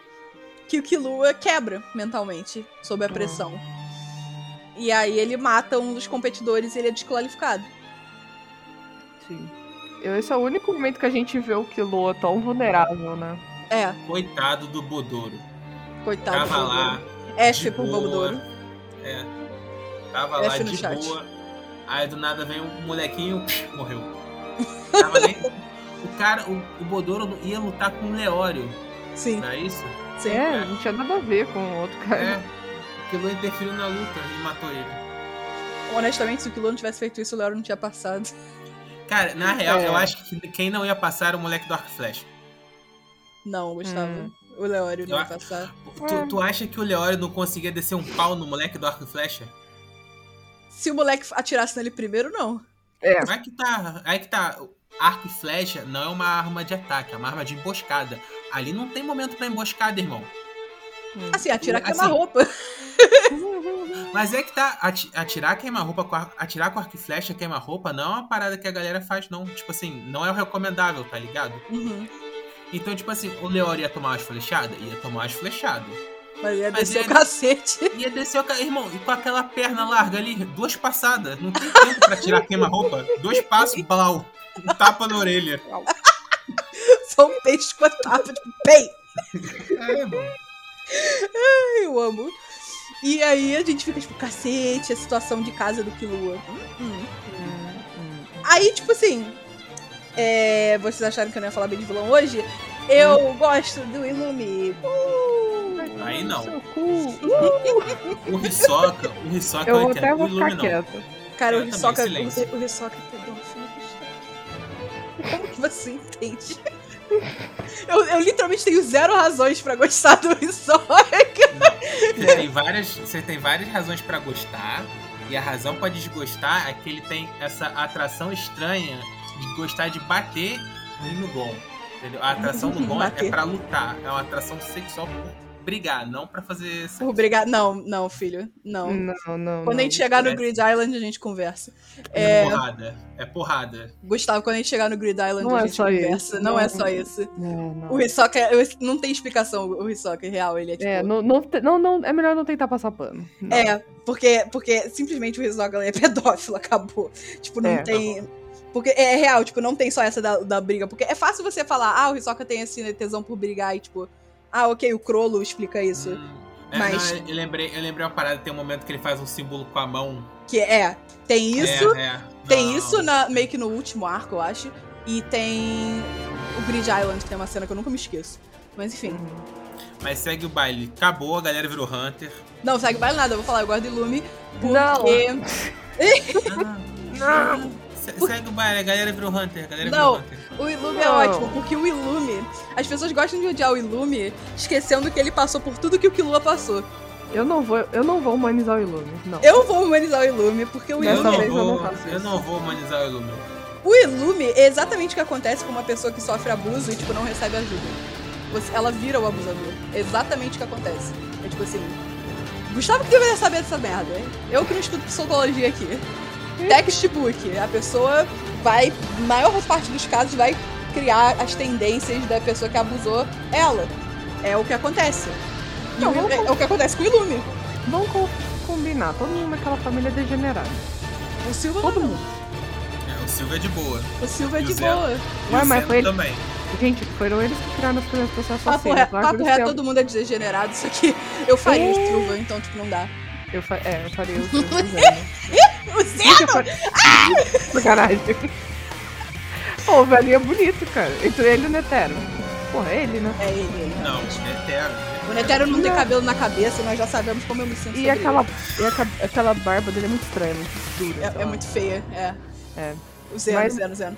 que o Killua quebra mentalmente, sob a pressão. E aí ele mata um dos competidores e ele é desqualificado. Sim. Eu- Esse é o único momento que a gente vê o Killua tão vulnerável, né? É, coitado do Bodoro. coitado. Tava do lá. F de pro boa. Bogodouro. É. Tava lá no de chat. boa. Aí do nada vem um molequinho, morreu. Tava nem... O cara, o, o Bodoro ia lutar com o Leório, Sim, não é isso? sim. É, não tinha nada a ver com o outro cara. É. Aquilo interferiu na luta e matou ele. Honestamente, se o Kilo não tivesse feito isso, o Leoro não tinha passado. Cara, na real, É. eu acho que quem não ia passar era o moleque do Arc Flash. Não, Gustavo. Hum. O Leório não ia passar. Tu, tu acha que o Leório não conseguia descer um pau no moleque do Arco e Flecha? Se o moleque atirasse nele primeiro, não. É. Aí que tá. Aí que tá. Arco e flecha não é uma arma de ataque, é uma arma de emboscada. Ali não tem momento pra emboscada, irmão. Assim, atira a Assim. queima-roupa. Mas é que tá, ati- atirar queima-roupa, atirar com arco e flecha queima-roupa não é uma parada que a galera faz, não. Tipo assim, não é o recomendável, tá ligado? Uhum. Então, tipo assim, o Leori ia tomar umas flechadas? Ia tomar umas flechadas. Mas ia Mas descer é- o cacete. Ia descer o ca... Irmão, e com aquela perna larga ali, duas passadas. Não tem tempo pra tirar queima-roupa. Dois passos, blau. Um tapa na orelha. Só um peixe com a tapa, tipo, bem. É, mano. Eu amo. E aí a gente fica tipo, cacete, a situação de casa do Killua. Hum, hum. Aí, tipo assim, é, vocês acharam que eu não ia falar bem de vilão hoje? Eu gosto do Ilume. Uh! Aí não. Cu. O Hisoka, o Hisoka Eu eu até entendo. vou ficar quieta. Cara, Eu o Hisoka, o, o Hisoka é. Como que você entende? Eu, eu literalmente tenho zero razões pra gostar do Hisoka. Você tem várias, você tem várias razões pra gostar. E a razão pra desgostar é que ele tem essa atração estranha de gostar de bater no Gon. Entendeu? A atração no Gon é, pra lutar. É uma atração sexual por brigar, não pra fazer sexo. Obrigado. Não, não, filho. Não. Não, não. Quando a não. gente chegar no É. Grid Island, a gente conversa. É É, porrada. É porrada. Gustavo, quando a gente chegar no Grid Island, Não a é gente só conversa. isso. Não, Não. é só isso. É, não. O Hisoka, é- não tem explicação o Hisoka real, ele é tipo... É, não, não, não, é melhor não tentar passar pano. Não. É, porque, porque simplesmente o Hisoka é pedófilo, acabou. Tipo, não É. tem... Porque é real, tipo, não tem só essa da, da briga. Porque é fácil você falar, ah, o Hisoka tem esse tesão por brigar e, tipo... Ah, ok, o Crollo explica isso. Hum, é, Mas- não, eu, lembrei, eu lembrei uma parada, tem um momento que ele faz um símbolo com a mão. Que é, tem isso... É, é. Tem Não. isso na, meio que no último arco, eu acho. E tem o Grid Island, que tem uma cena que eu nunca me esqueço. Mas enfim. Uhum. Mas segue o baile. Acabou, a galera virou Hunter. Não, segue mais nada, eu vou falar, eu gosto de Lume. Porque. Não. Não. Se- Segue o baile, a galera virou Hunter. A galera Não. virou Hunter. O Ilume é Não. ótimo, porque o Ilume. As pessoas gostam de odiar o Ilume, esquecendo que ele passou por tudo que o Killua passou. Eu não vou, eu não vou humanizar o Ilume. Não. Eu vou humanizar o Ilume, porque o Dessa Eu não, Ilume. vez eu não vou, eu não vou humanizar o Ilume. O Ilume é exatamente o que acontece com uma pessoa que sofre abuso e, tipo, não recebe ajuda. Você- ela vira o abusador. É exatamente o que acontece. É tipo assim. Gustavo que deveria saber dessa merda. hein? Eu que não estudo psicologia aqui. Textbook. A pessoa vai, maior parte dos casos, vai criar as tendências da pessoa que abusou ela. É o que acontece. Não, o- é, é o que acontece com o Ilume. Vamos co- combinar. Todo mundo naquela família é degenerado. O Silva Todo não. mundo. É, o Silva é de boa. O Silva é E de Zé? boa. Ué, o mas foi ele- também. Gente, foram eles que criaram as primeiras pessoas Papo assassinas. papo reto, têm- todo mundo é degenerado. Isso aqui eu faria o É. Silva, então, tipo, não dá. Eu, fa... é, eu faria o Silvio Zeno. O eu faria... Sacanagem. Pô, o velhinho é bonito, cara. Entre ele e o Netero. Porra, é ele, né? É ele, ele. Não, realmente. é eterno. O Netero não tem cabelo na cabeça, nós já sabemos como eu me sinto E aquela, e aca- aquela barba dele é muito estranha, muito dura. É, é lá. muito feia, é. É. O Zeno, Mas- Zeno, Zeno.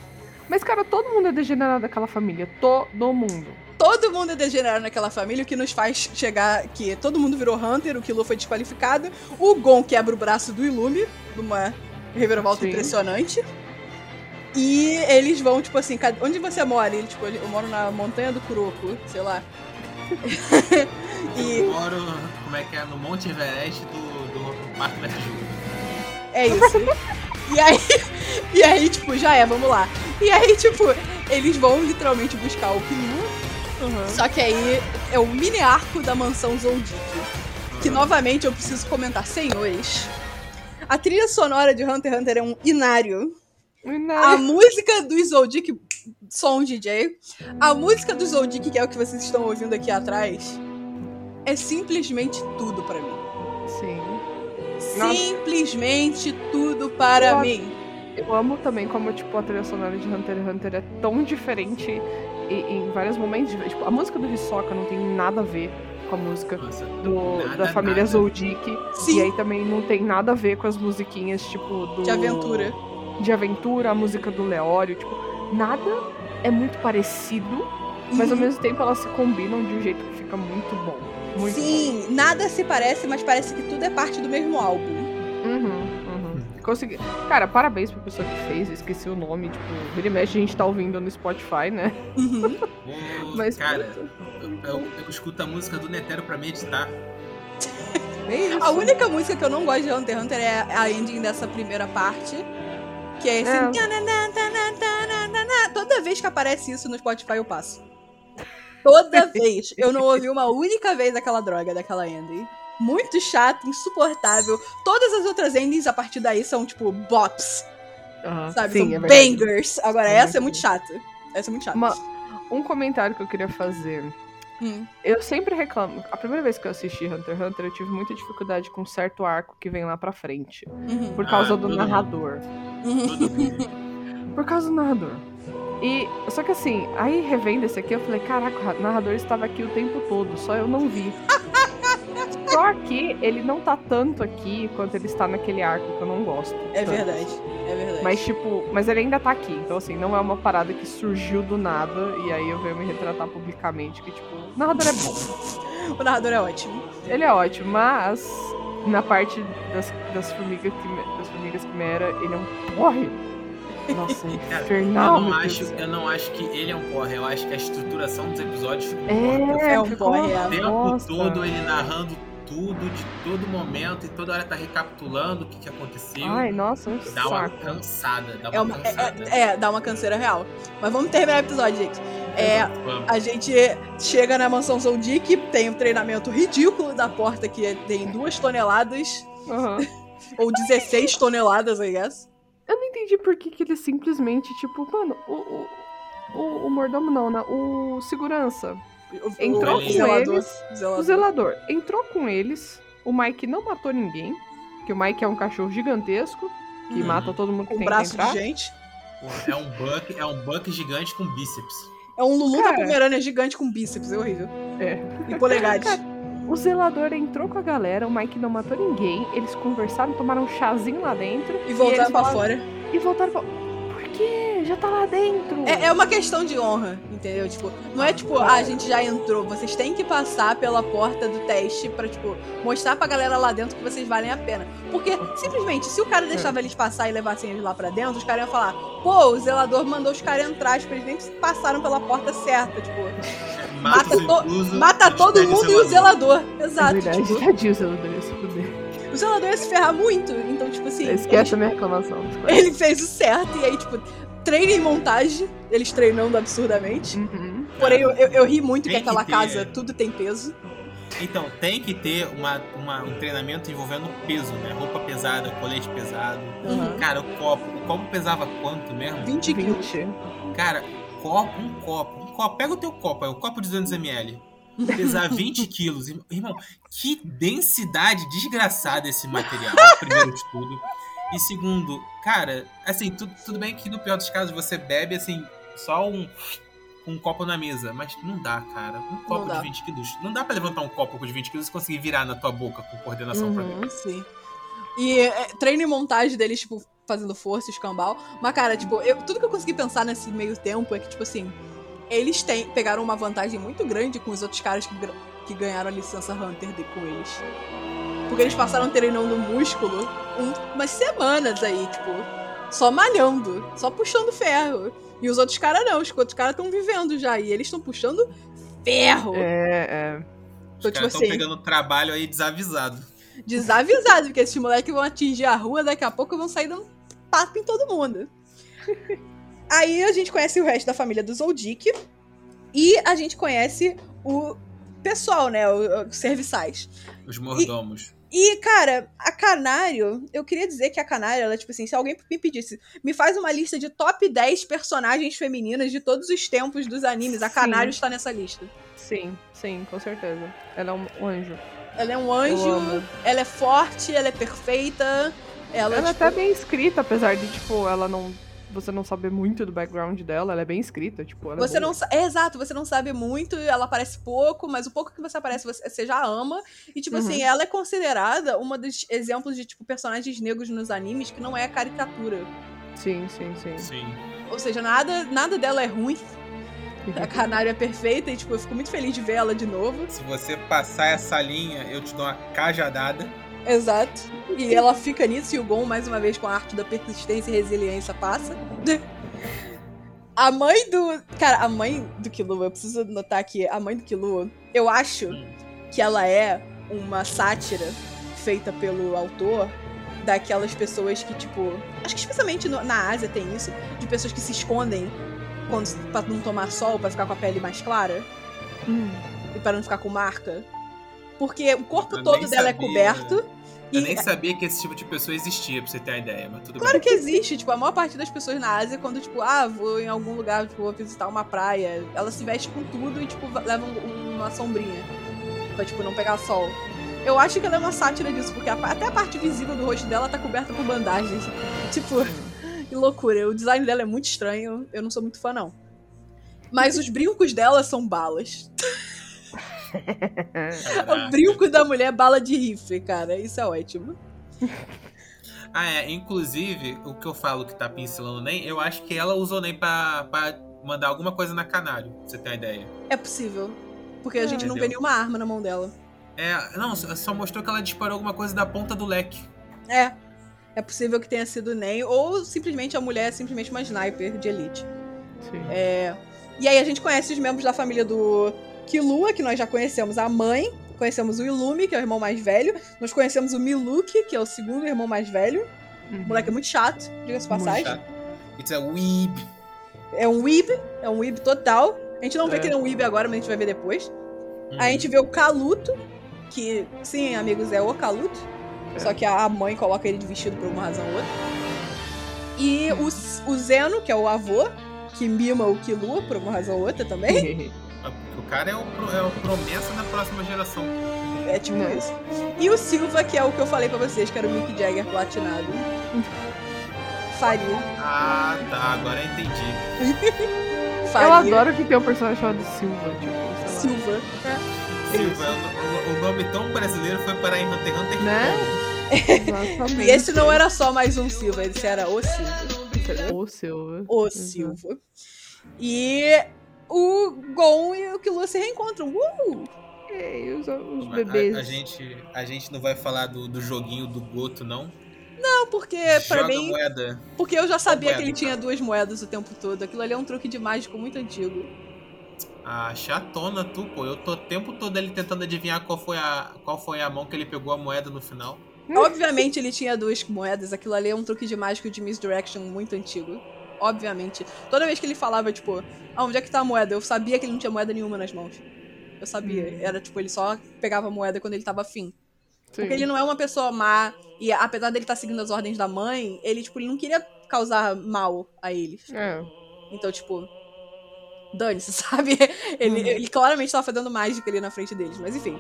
Mas, cara, todo mundo é degenerado daquela família. Todo mundo. Todo mundo é degenerado naquela família, o que nos faz chegar que todo mundo virou Hunter, o Killua foi desqualificado, o Gon quebra o braço do Ilume, numa reviravolta Sim. impressionante. E eles vão, tipo assim, onde você mora? Ele, tipo, eu moro na montanha do Kuroko, sei lá. e Eu moro, como é que é, no Monte Everest do, do Marco vs. Júlio. É isso. E aí, e aí, tipo, já é, vamos lá. E aí, tipo, eles vão literalmente buscar o Killua, só que aí é o mini arco da mansão Zoldyck. Que novamente eu preciso comentar, senhores. A trilha sonora de Hunter x Hunter é um inário. E A nada. música do Zoldyck, som DJ, a música do Zoldyck, que é o que vocês estão ouvindo aqui atrás, é simplesmente tudo pra mim. Simplesmente tudo para Nossa. mim. Eu amo também como, tipo, a trilha sonora de Hunter x Hunter é tão diferente e, em vários momentos. Tipo, a música do Hisoka não tem nada a ver com a música Nossa, do, Nada, da família nada. Zoldyck. Sim. E aí também não tem nada a ver com as musiquinhas, tipo, do... De aventura. De aventura, a música do Leório, tipo, nada é muito parecido, mas ao mesmo tempo elas se combinam de um jeito que fica muito bom. Muito Sim, nada se parece, mas parece que tudo é parte do mesmo álbum. bom. Uhum, uhum. Consegui... Cara, parabéns pra pessoa que fez, esqueci o nome, tipo, vira e mexe a gente tá ouvindo no Spotify, né? Uhum. Mas, cara, eu, eu- eu escuto a música do Netero pra meditar. A única música que eu não gosto de Hunter x Hunter é a ending dessa primeira parte. Que é esse. É. Toda vez que aparece isso no Spotify eu passo. Toda vez. Eu não ouvi uma única vez aquela droga daquela ending. Muito chato, insuportável. Todas as outras endings a partir daí são tipo bops, Aham. sabe? Sim, são é bangers. Agora É essa é muito chata. Essa é muito chata. Uma- Um comentário que eu queria fazer. Hum. Eu sempre reclamo. A primeira vez que eu assisti Hunter x Hunter, eu tive muita dificuldade com um certo arco que vem lá pra frente. Uhum. Por causa Ah, do narrador. Uhum. Por causa do narrador. E. Só que assim, aí revendo esse aqui, eu falei, caraca, o narrador estava aqui o tempo todo, só eu não vi. só que ele não tá tanto aqui quanto ele está naquele arco que eu não gosto. É tanto. verdade. É verdade. Mas, tipo, mas ele ainda tá aqui. Então, assim, não é uma parada que surgiu do nada. E aí eu venho me retratar publicamente que, tipo, o narrador é bom. O narrador é ótimo. Ele é ótimo, mas na parte das, das, formigas, quime- das formigas quimera, ele é um porre. Nossa, é Cara, infernal, eu, não acho, eu não acho que ele é um porra, eu acho que a estruturação dos episódios ficou É, porra. É um porre, é. uma O tempo bosta. todo ele narrando tudo, de todo momento, e toda hora tá recapitulando o que, que aconteceu. Ai, nossa, um dá uma saco. cansada, dá uma, É, uma, cansada. é, é, dá uma canseira real. Mas vamos terminar o episódio, gente. É, a gente chega na mansão Zoldyck, tem um treinamento ridículo da porta que tem duas toneladas, Aham. ou 16 toneladas, I guess. Eu não entendi por que, que ele simplesmente, tipo, mano, o, o, o, o mordomo não, né? O segurança. O- Entrou o com zelador, eles, zelador. O zelador entrou com eles. O Mike não matou ninguém. Que o Mike é um cachorro gigantesco. Que Uhum. mata todo mundo que Com tem braço que entrar. de gente. É um buck, é um buck gigante com bíceps. É um Lulu da Cara. Pomerânia gigante com bíceps, é horrível. É. E polegares. O zelador entrou com a galera, o Mike não matou ninguém. Eles conversaram, tomaram um chazinho lá dentro. E voltaram falaram- fora. E voltaram pra. Quê? Já tá lá dentro. É, é uma questão de honra, entendeu? Tipo, não é tipo, ah, a gente já entrou. Vocês têm que passar pela porta do teste pra, tipo, mostrar pra galera lá dentro que vocês valem a pena. Porque, simplesmente, se o cara deixava eles passar e levassem eles lá pra dentro, os caras iam falar, pô, o zelador mandou os caras entrar, tipo, eles nem passaram pela porta certa, tipo, Mata os to- inclusos, mata todo mundo e o zelador. É Exato, verdade, tipo, tadinho o zelador. O zelador ia se ferrar muito. Então, tipo assim, Esquece a minha reclamação. ele, fez o certo, e aí, tipo, treino em montagem, eles treinando absurdamente. Uhum. Porém, eu, eu, eu ri muito que Tem que aquela ter. casa tudo tem peso. Então, tem que ter uma, uma- um treinamento envolvendo peso, né? Roupa pesada, colete pesado. Uhum. Cara, o copo. O copo pesava quanto mesmo? 20 quilos. 20. Cara, copo, um copo, um copo. Pega o teu copo, é o copo de 200ml. Pesar 20 quilos. Irmão, que densidade desgraçada esse material. Primeiro de tudo. E segundo, cara, assim, tu- tudo bem que no pior dos casos você bebe, assim, só um, um copo na mesa. Mas não dá, cara. Um copo de 20 quilos. Não dá pra levantar um copo de 20 quilos e conseguir virar na tua boca com coordenação pra Uhum. dentro. Sim. E é, treino e montagem deles, tipo, fazendo força, escambau. Mas, cara, tipo, eu- tudo que eu consegui pensar nesse meio tempo é que, tipo assim, eles têm, pegaram uma vantagem muito grande com os outros caras que, que ganharam a licença Hunter de, com eles. Porque eles passaram treinando músculo um- umas semanas aí, tipo, só malhando, só puxando ferro. E os outros caras não, os outros caras estão vivendo já. E eles estão puxando ferro. É, é. Os Então, tipo caras estão assim, pegando trabalho aí desavisado. desavisado, porque esses moleques vão atingir a rua, daqui a pouco vão sair dando tapa em todo mundo. Aí a gente conhece o resto da família do Zoldyck e a gente conhece o pessoal, né, o- os serviçais. Os mordomos. E, cara, a Canário, eu queria dizer que a Canário, ela, tipo assim, se alguém me pedisse, me faz uma lista de top 10 personagens femininas de todos os tempos dos animes, a Sim. Canário está nessa lista. Sim, sim, com certeza. Ela é um anjo. Ela é um anjo, ela é forte, ela é perfeita, ela, Ela é tipo, até bem escrita, apesar de, tipo, ela não. Você não saber muito do background dela, ela é bem escrita, tipo, ela é Você boa. não é exato, você não sabe muito, ela aparece pouco, mas o pouco que você aparece você, você já ama. E tipo Uhum. assim, ela é considerada uma dos exemplos de tipo personagens negros nos animes que não é caricatura. Sim, sim, sim. Sim. Ou seja, nada nada dela é ruim. A Canário é perfeita e tipo, eu fico muito feliz de ver ela de novo. Se você passar essa linha, eu te dou uma cajadada. Exato. E ela fica nisso e o Gon mais uma vez com a arte da persistência e resiliência passa. A mãe do. Cara, a mãe do Killua, eu preciso notar aqui, a mãe do Killua, eu acho Hum. que ela é uma sátira feita pelo autor daquelas pessoas que, tipo. Acho que especialmente no- na Ásia tem isso, de pessoas que se escondem quando, pra não tomar sol, pra ficar com a pele mais clara Hum. e pra não ficar com marca. Porque o corpo Eu todo dela é sabia. coberto. Eu E nem sabia que esse tipo de pessoa existia, pra você ter uma ideia, mas tudo Claro bem. que existe, tipo, a maior parte das pessoas na Ásia, quando, tipo, ah, vou em algum lugar, tipo, vou visitar uma praia, ela se veste com tudo e, tipo, va- leva um- uma sombrinha. Pra, tipo, não pegar sol. Eu acho que ela é uma sátira disso, porque a até a parte visível do rosto dela tá coberta por bandagens. Tipo, que loucura. O design dela é muito estranho, eu não sou muito fã, não. Mas os brincos dela são balas. O brinco da mulher é bala de rifle, cara. Isso é ótimo. Ah, é. Inclusive, o que eu falo que tá pincelando o NEM, eu acho que ela usou o NEM pra, pra mandar alguma coisa na canário, pra você ter uma ideia. É possível. Porque a gente não vê Entendeu? nenhuma arma na mão dela. É, não, só só mostrou que ela disparou alguma coisa da ponta do leque. É. É possível que tenha sido nem, ou simplesmente a mulher é simplesmente uma sniper de elite. Sim. É. E aí a gente conhece os membros da família do Kilua, que nós já conhecemos a mãe, conhecemos o Ilumi, que é o irmão mais velho, nós conhecemos o Miluki, que é o segundo irmão mais velho. Uhum. O moleque é muito chato, diga-se de Muito passagem. Tá? It's a weeb. É um weeb, é um weeb total. A gente não vê É. que ele é um weeb agora, mas a gente vai ver depois. Hum. Aí a gente vê o Kaluto, que, sim, amigos, é o Kaluto. É. Só que a mãe coloca ele de vestido por alguma razão ou outra. E o, o Zeno, que é o avô, que mima o Kilua por alguma razão ou outra também. O cara é o, pro- é o promessa da próxima geração. É tipo Não. isso. E o Silva, que é o que eu falei pra vocês, que era o Mick Jagger platinado. Faria. Ah, tá. Agora eu entendi. Faria. Eu adoro que tem um personagem chamado Silva, tipo, sei lá. Silva. Silva, o, o- o nome tão brasileiro foi parar em Hunter Hunter. Né? Exatamente. E esse não era só mais um Silva, esse era o Silva. O Silva. O Uhum. Silva. E o Gon e o Killua se reencontram. Uh! E os, os A- bebês. A, a gente, a gente não vai falar do, do joguinho do Goto, não? Não, porque pra Joga mim. moeda. Porque eu já sabia moeda, que ele então. tinha duas moedas o tempo todo. Aquilo ali é um truque de mágico muito antigo. Ah, chatona tu, pô. Eu tô o tempo todo ele tentando adivinhar qual foi, a, qual foi a mão que ele pegou a moeda no final. Obviamente ele tinha duas moedas. Aquilo ali é um truque de mágico de misdirection muito antigo. Obviamente. Toda vez que ele falava, tipo, ah, onde é que tá a moeda? Eu sabia que ele não tinha moeda nenhuma nas mãos. Eu sabia. Hum. Era tipo, ele só pegava a moeda quando ele tava afim. Sim. Porque ele não é uma pessoa má. E apesar dele estar seguindo as ordens da mãe, ele, tipo, ele não queria causar mal a eles. É. Então, tipo. Dane-se, sabe? Ele, Uhum. ele claramente tava fazendo mágica ali na frente deles, mas enfim.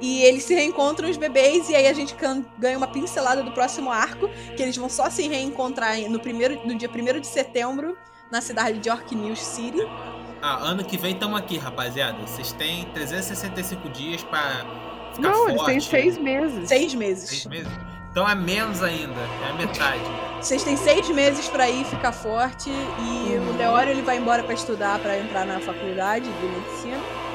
E eles se reencontram, os bebês, e aí a gente ganha uma pincelada do próximo arco, que eles vão só se reencontrar no, primeiro, no dia 1 de setembro, na cidade de York News City. Ah, ano que vem tamo aqui, rapaziada. Vocês têm 365 dias pra ficar Não, forte. eles têm seis meses. Seis meses. Seis meses? Então é menos ainda, é a metade. Vocês têm seis meses pra ir ficar forte, e o Leório ele vai embora pra estudar, pra entrar na faculdade de medicina.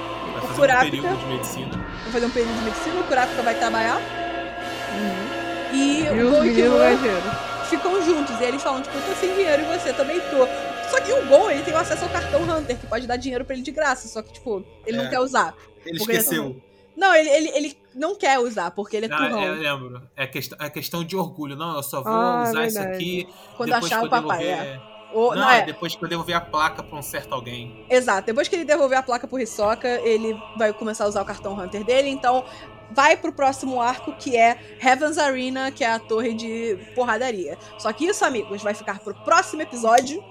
Fazer Kurapika. um período de medicina. Vai fazer um período de medicina, o Kurapika vai trabalhar. Uhum. E, E o Gon e o ficam juntos. E eles falam, tipo, eu tô sem dinheiro e você também tô. Só que o Gon, ele tem acesso ao cartão Hunter, que pode dar dinheiro pra ele de graça. Só que, tipo, ele É. não quer usar. Ele Porque- esqueceu. Não, ele, ele, ele não quer usar, porque ele é Ah, turrão. eu lembro. É questão, é questão de orgulho. Não, eu só vou Ah, é usar isso verdade. aqui Quando depois achar que o papai, devolver... é. Ou, Não, não, é depois que eu devolver a placa pra um certo alguém. Exato. Depois que ele devolver a placa pro Hisoka, ele vai começar a usar o cartão Hunter dele. Então, vai pro próximo arco, que é Heaven's Arena, que é a torre de porradaria. Só que isso, amigos, vai ficar pro próximo episódio,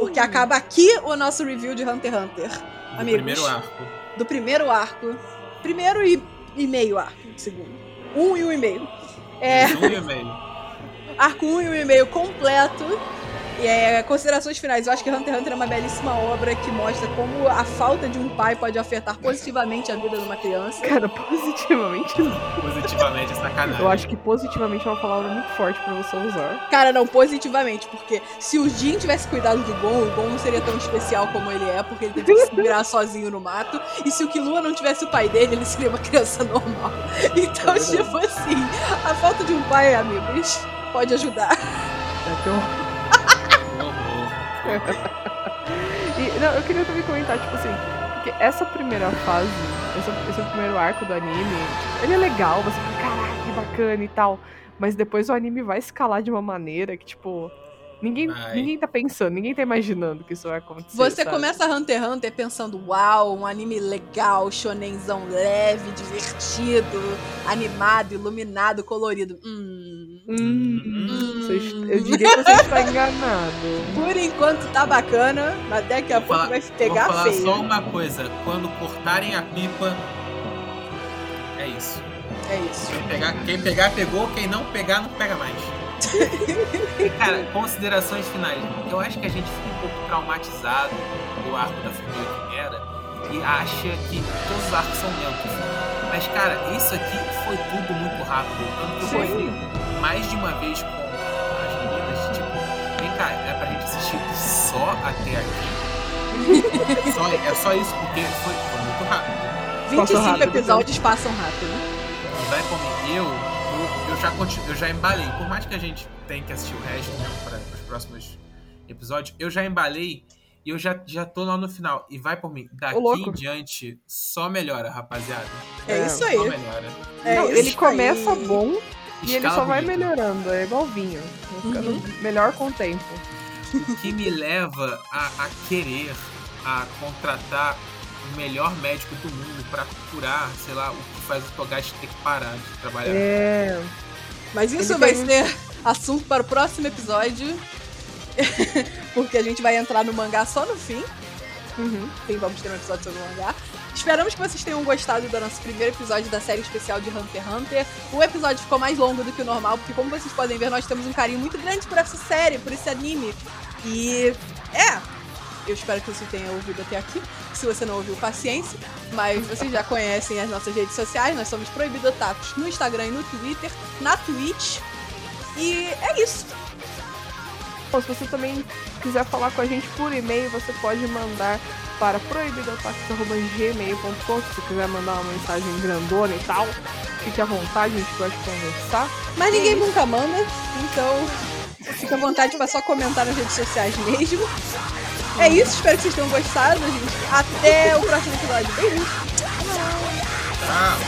porque acaba aqui o nosso review de Hunter x Hunter. Do Amigos. primeiro arco. do primeiro arco. Primeiro e, e meio arco, segundo. Um e um e meio. É, Um e meio. arco um e um e meio completo. E é, considerações finais. Eu acho que Hunter x Hunter é uma belíssima obra que mostra como a falta de um pai pode afetar positivamente a vida de uma criança. Cara, positivamente não. Positivamente, é sacanagem. Eu acho que positivamente é uma palavra muito forte pra você usar. Cara, não, positivamente, porque se o Jin tivesse cuidado do Gon, o Gon não seria tão especial como ele é, porque ele teve que se virar sozinho no mato. E se o Killua não tivesse o pai dele, ele seria uma criança normal. Então, É tipo assim, a falta de um pai, amigos, pode ajudar. É horror. E, não, eu queria também comentar, tipo assim, Porque essa primeira fase, esse, esse primeiro arco do anime, ele é legal, você fica, caraca, que bacana e tal. Mas depois o anime vai escalar de uma maneira que, tipo, Ninguém, ninguém tá pensando, ninguém tá imaginando que isso vai acontecer. Você sabe? começa Hunter x Hunter pensando, uau, um anime legal, shonenzão leve, divertido, animado, iluminado, colorido. Hum. Hum, hum. Vocês, eu diria que você está enganado. Por enquanto tá bacana, mas daqui a Vou pouco falar- vai pegar Vou falar feio. só uma coisa. Quando cortarem a pipa, é isso. É isso. Quem pegar, quem pegar, pegou. Quem não pegar, não pega mais. Cara, considerações finais. Eu acho que a gente fica um pouco traumatizado do arco da família Quimera e acha que todos os arcos são lentos. Mas, cara, isso aqui foi tudo muito rápido. Tanto que eu mais de uma vez com as meninas, tipo, vem cá, é pra gente assistir só até aqui. Só- é só isso, porque foi, foi muito rápido. 25 rápido, episódios passam rápido. E vai comigo, eu, eu, eu já continuo, eu já embalei. Por mais que a gente tenha que assistir o resto para os próximos episódios, eu já embalei e eu já, já tô lá no final. E vai por mim, daqui em diante, só melhora, rapaziada. É, É, isso Só aí. melhora. É Não, isso ele aí. começa bom e ele só vai bonito. melhorando, é igual vinho. Vai ficando Uhum. melhor com o tempo. O que me leva a, a querer a contratar o melhor médico do mundo para curar, sei lá, o que faz o Togashi ter que parar de trabalhar. É. Mas isso Ele vai tem- ser assunto para o próximo episódio. Porque a gente vai entrar no mangá só no fim. Uhum. Sim, vamos ter um episódio sobre o mangá. Esperamos que vocês tenham gostado do nosso primeiro episódio da série especial de Hunter x Hunter. O episódio ficou mais longo do que o normal, porque como vocês podem ver, nós temos um carinho muito grande por essa série, por esse anime. E é, eu espero que você tenha ouvido até aqui. Se você não ouviu, paciência. Mas vocês já conhecem as nossas redes sociais. Nós somos Proibido Otakus no Instagram e no Twitter, na Twitch. E é isso. Bom, se você também quiser falar com a gente por e-mail, você pode mandar para proibidotaques.gmail.com se você quiser mandar uma mensagem grandona e tal. Fique à vontade, a gente pode conversar. Mas ninguém nunca manda, então fica à vontade pra só comentar nas redes sociais mesmo. É isso, espero que vocês tenham gostado, gente. Até o próximo episódio. Beijo! Tchau.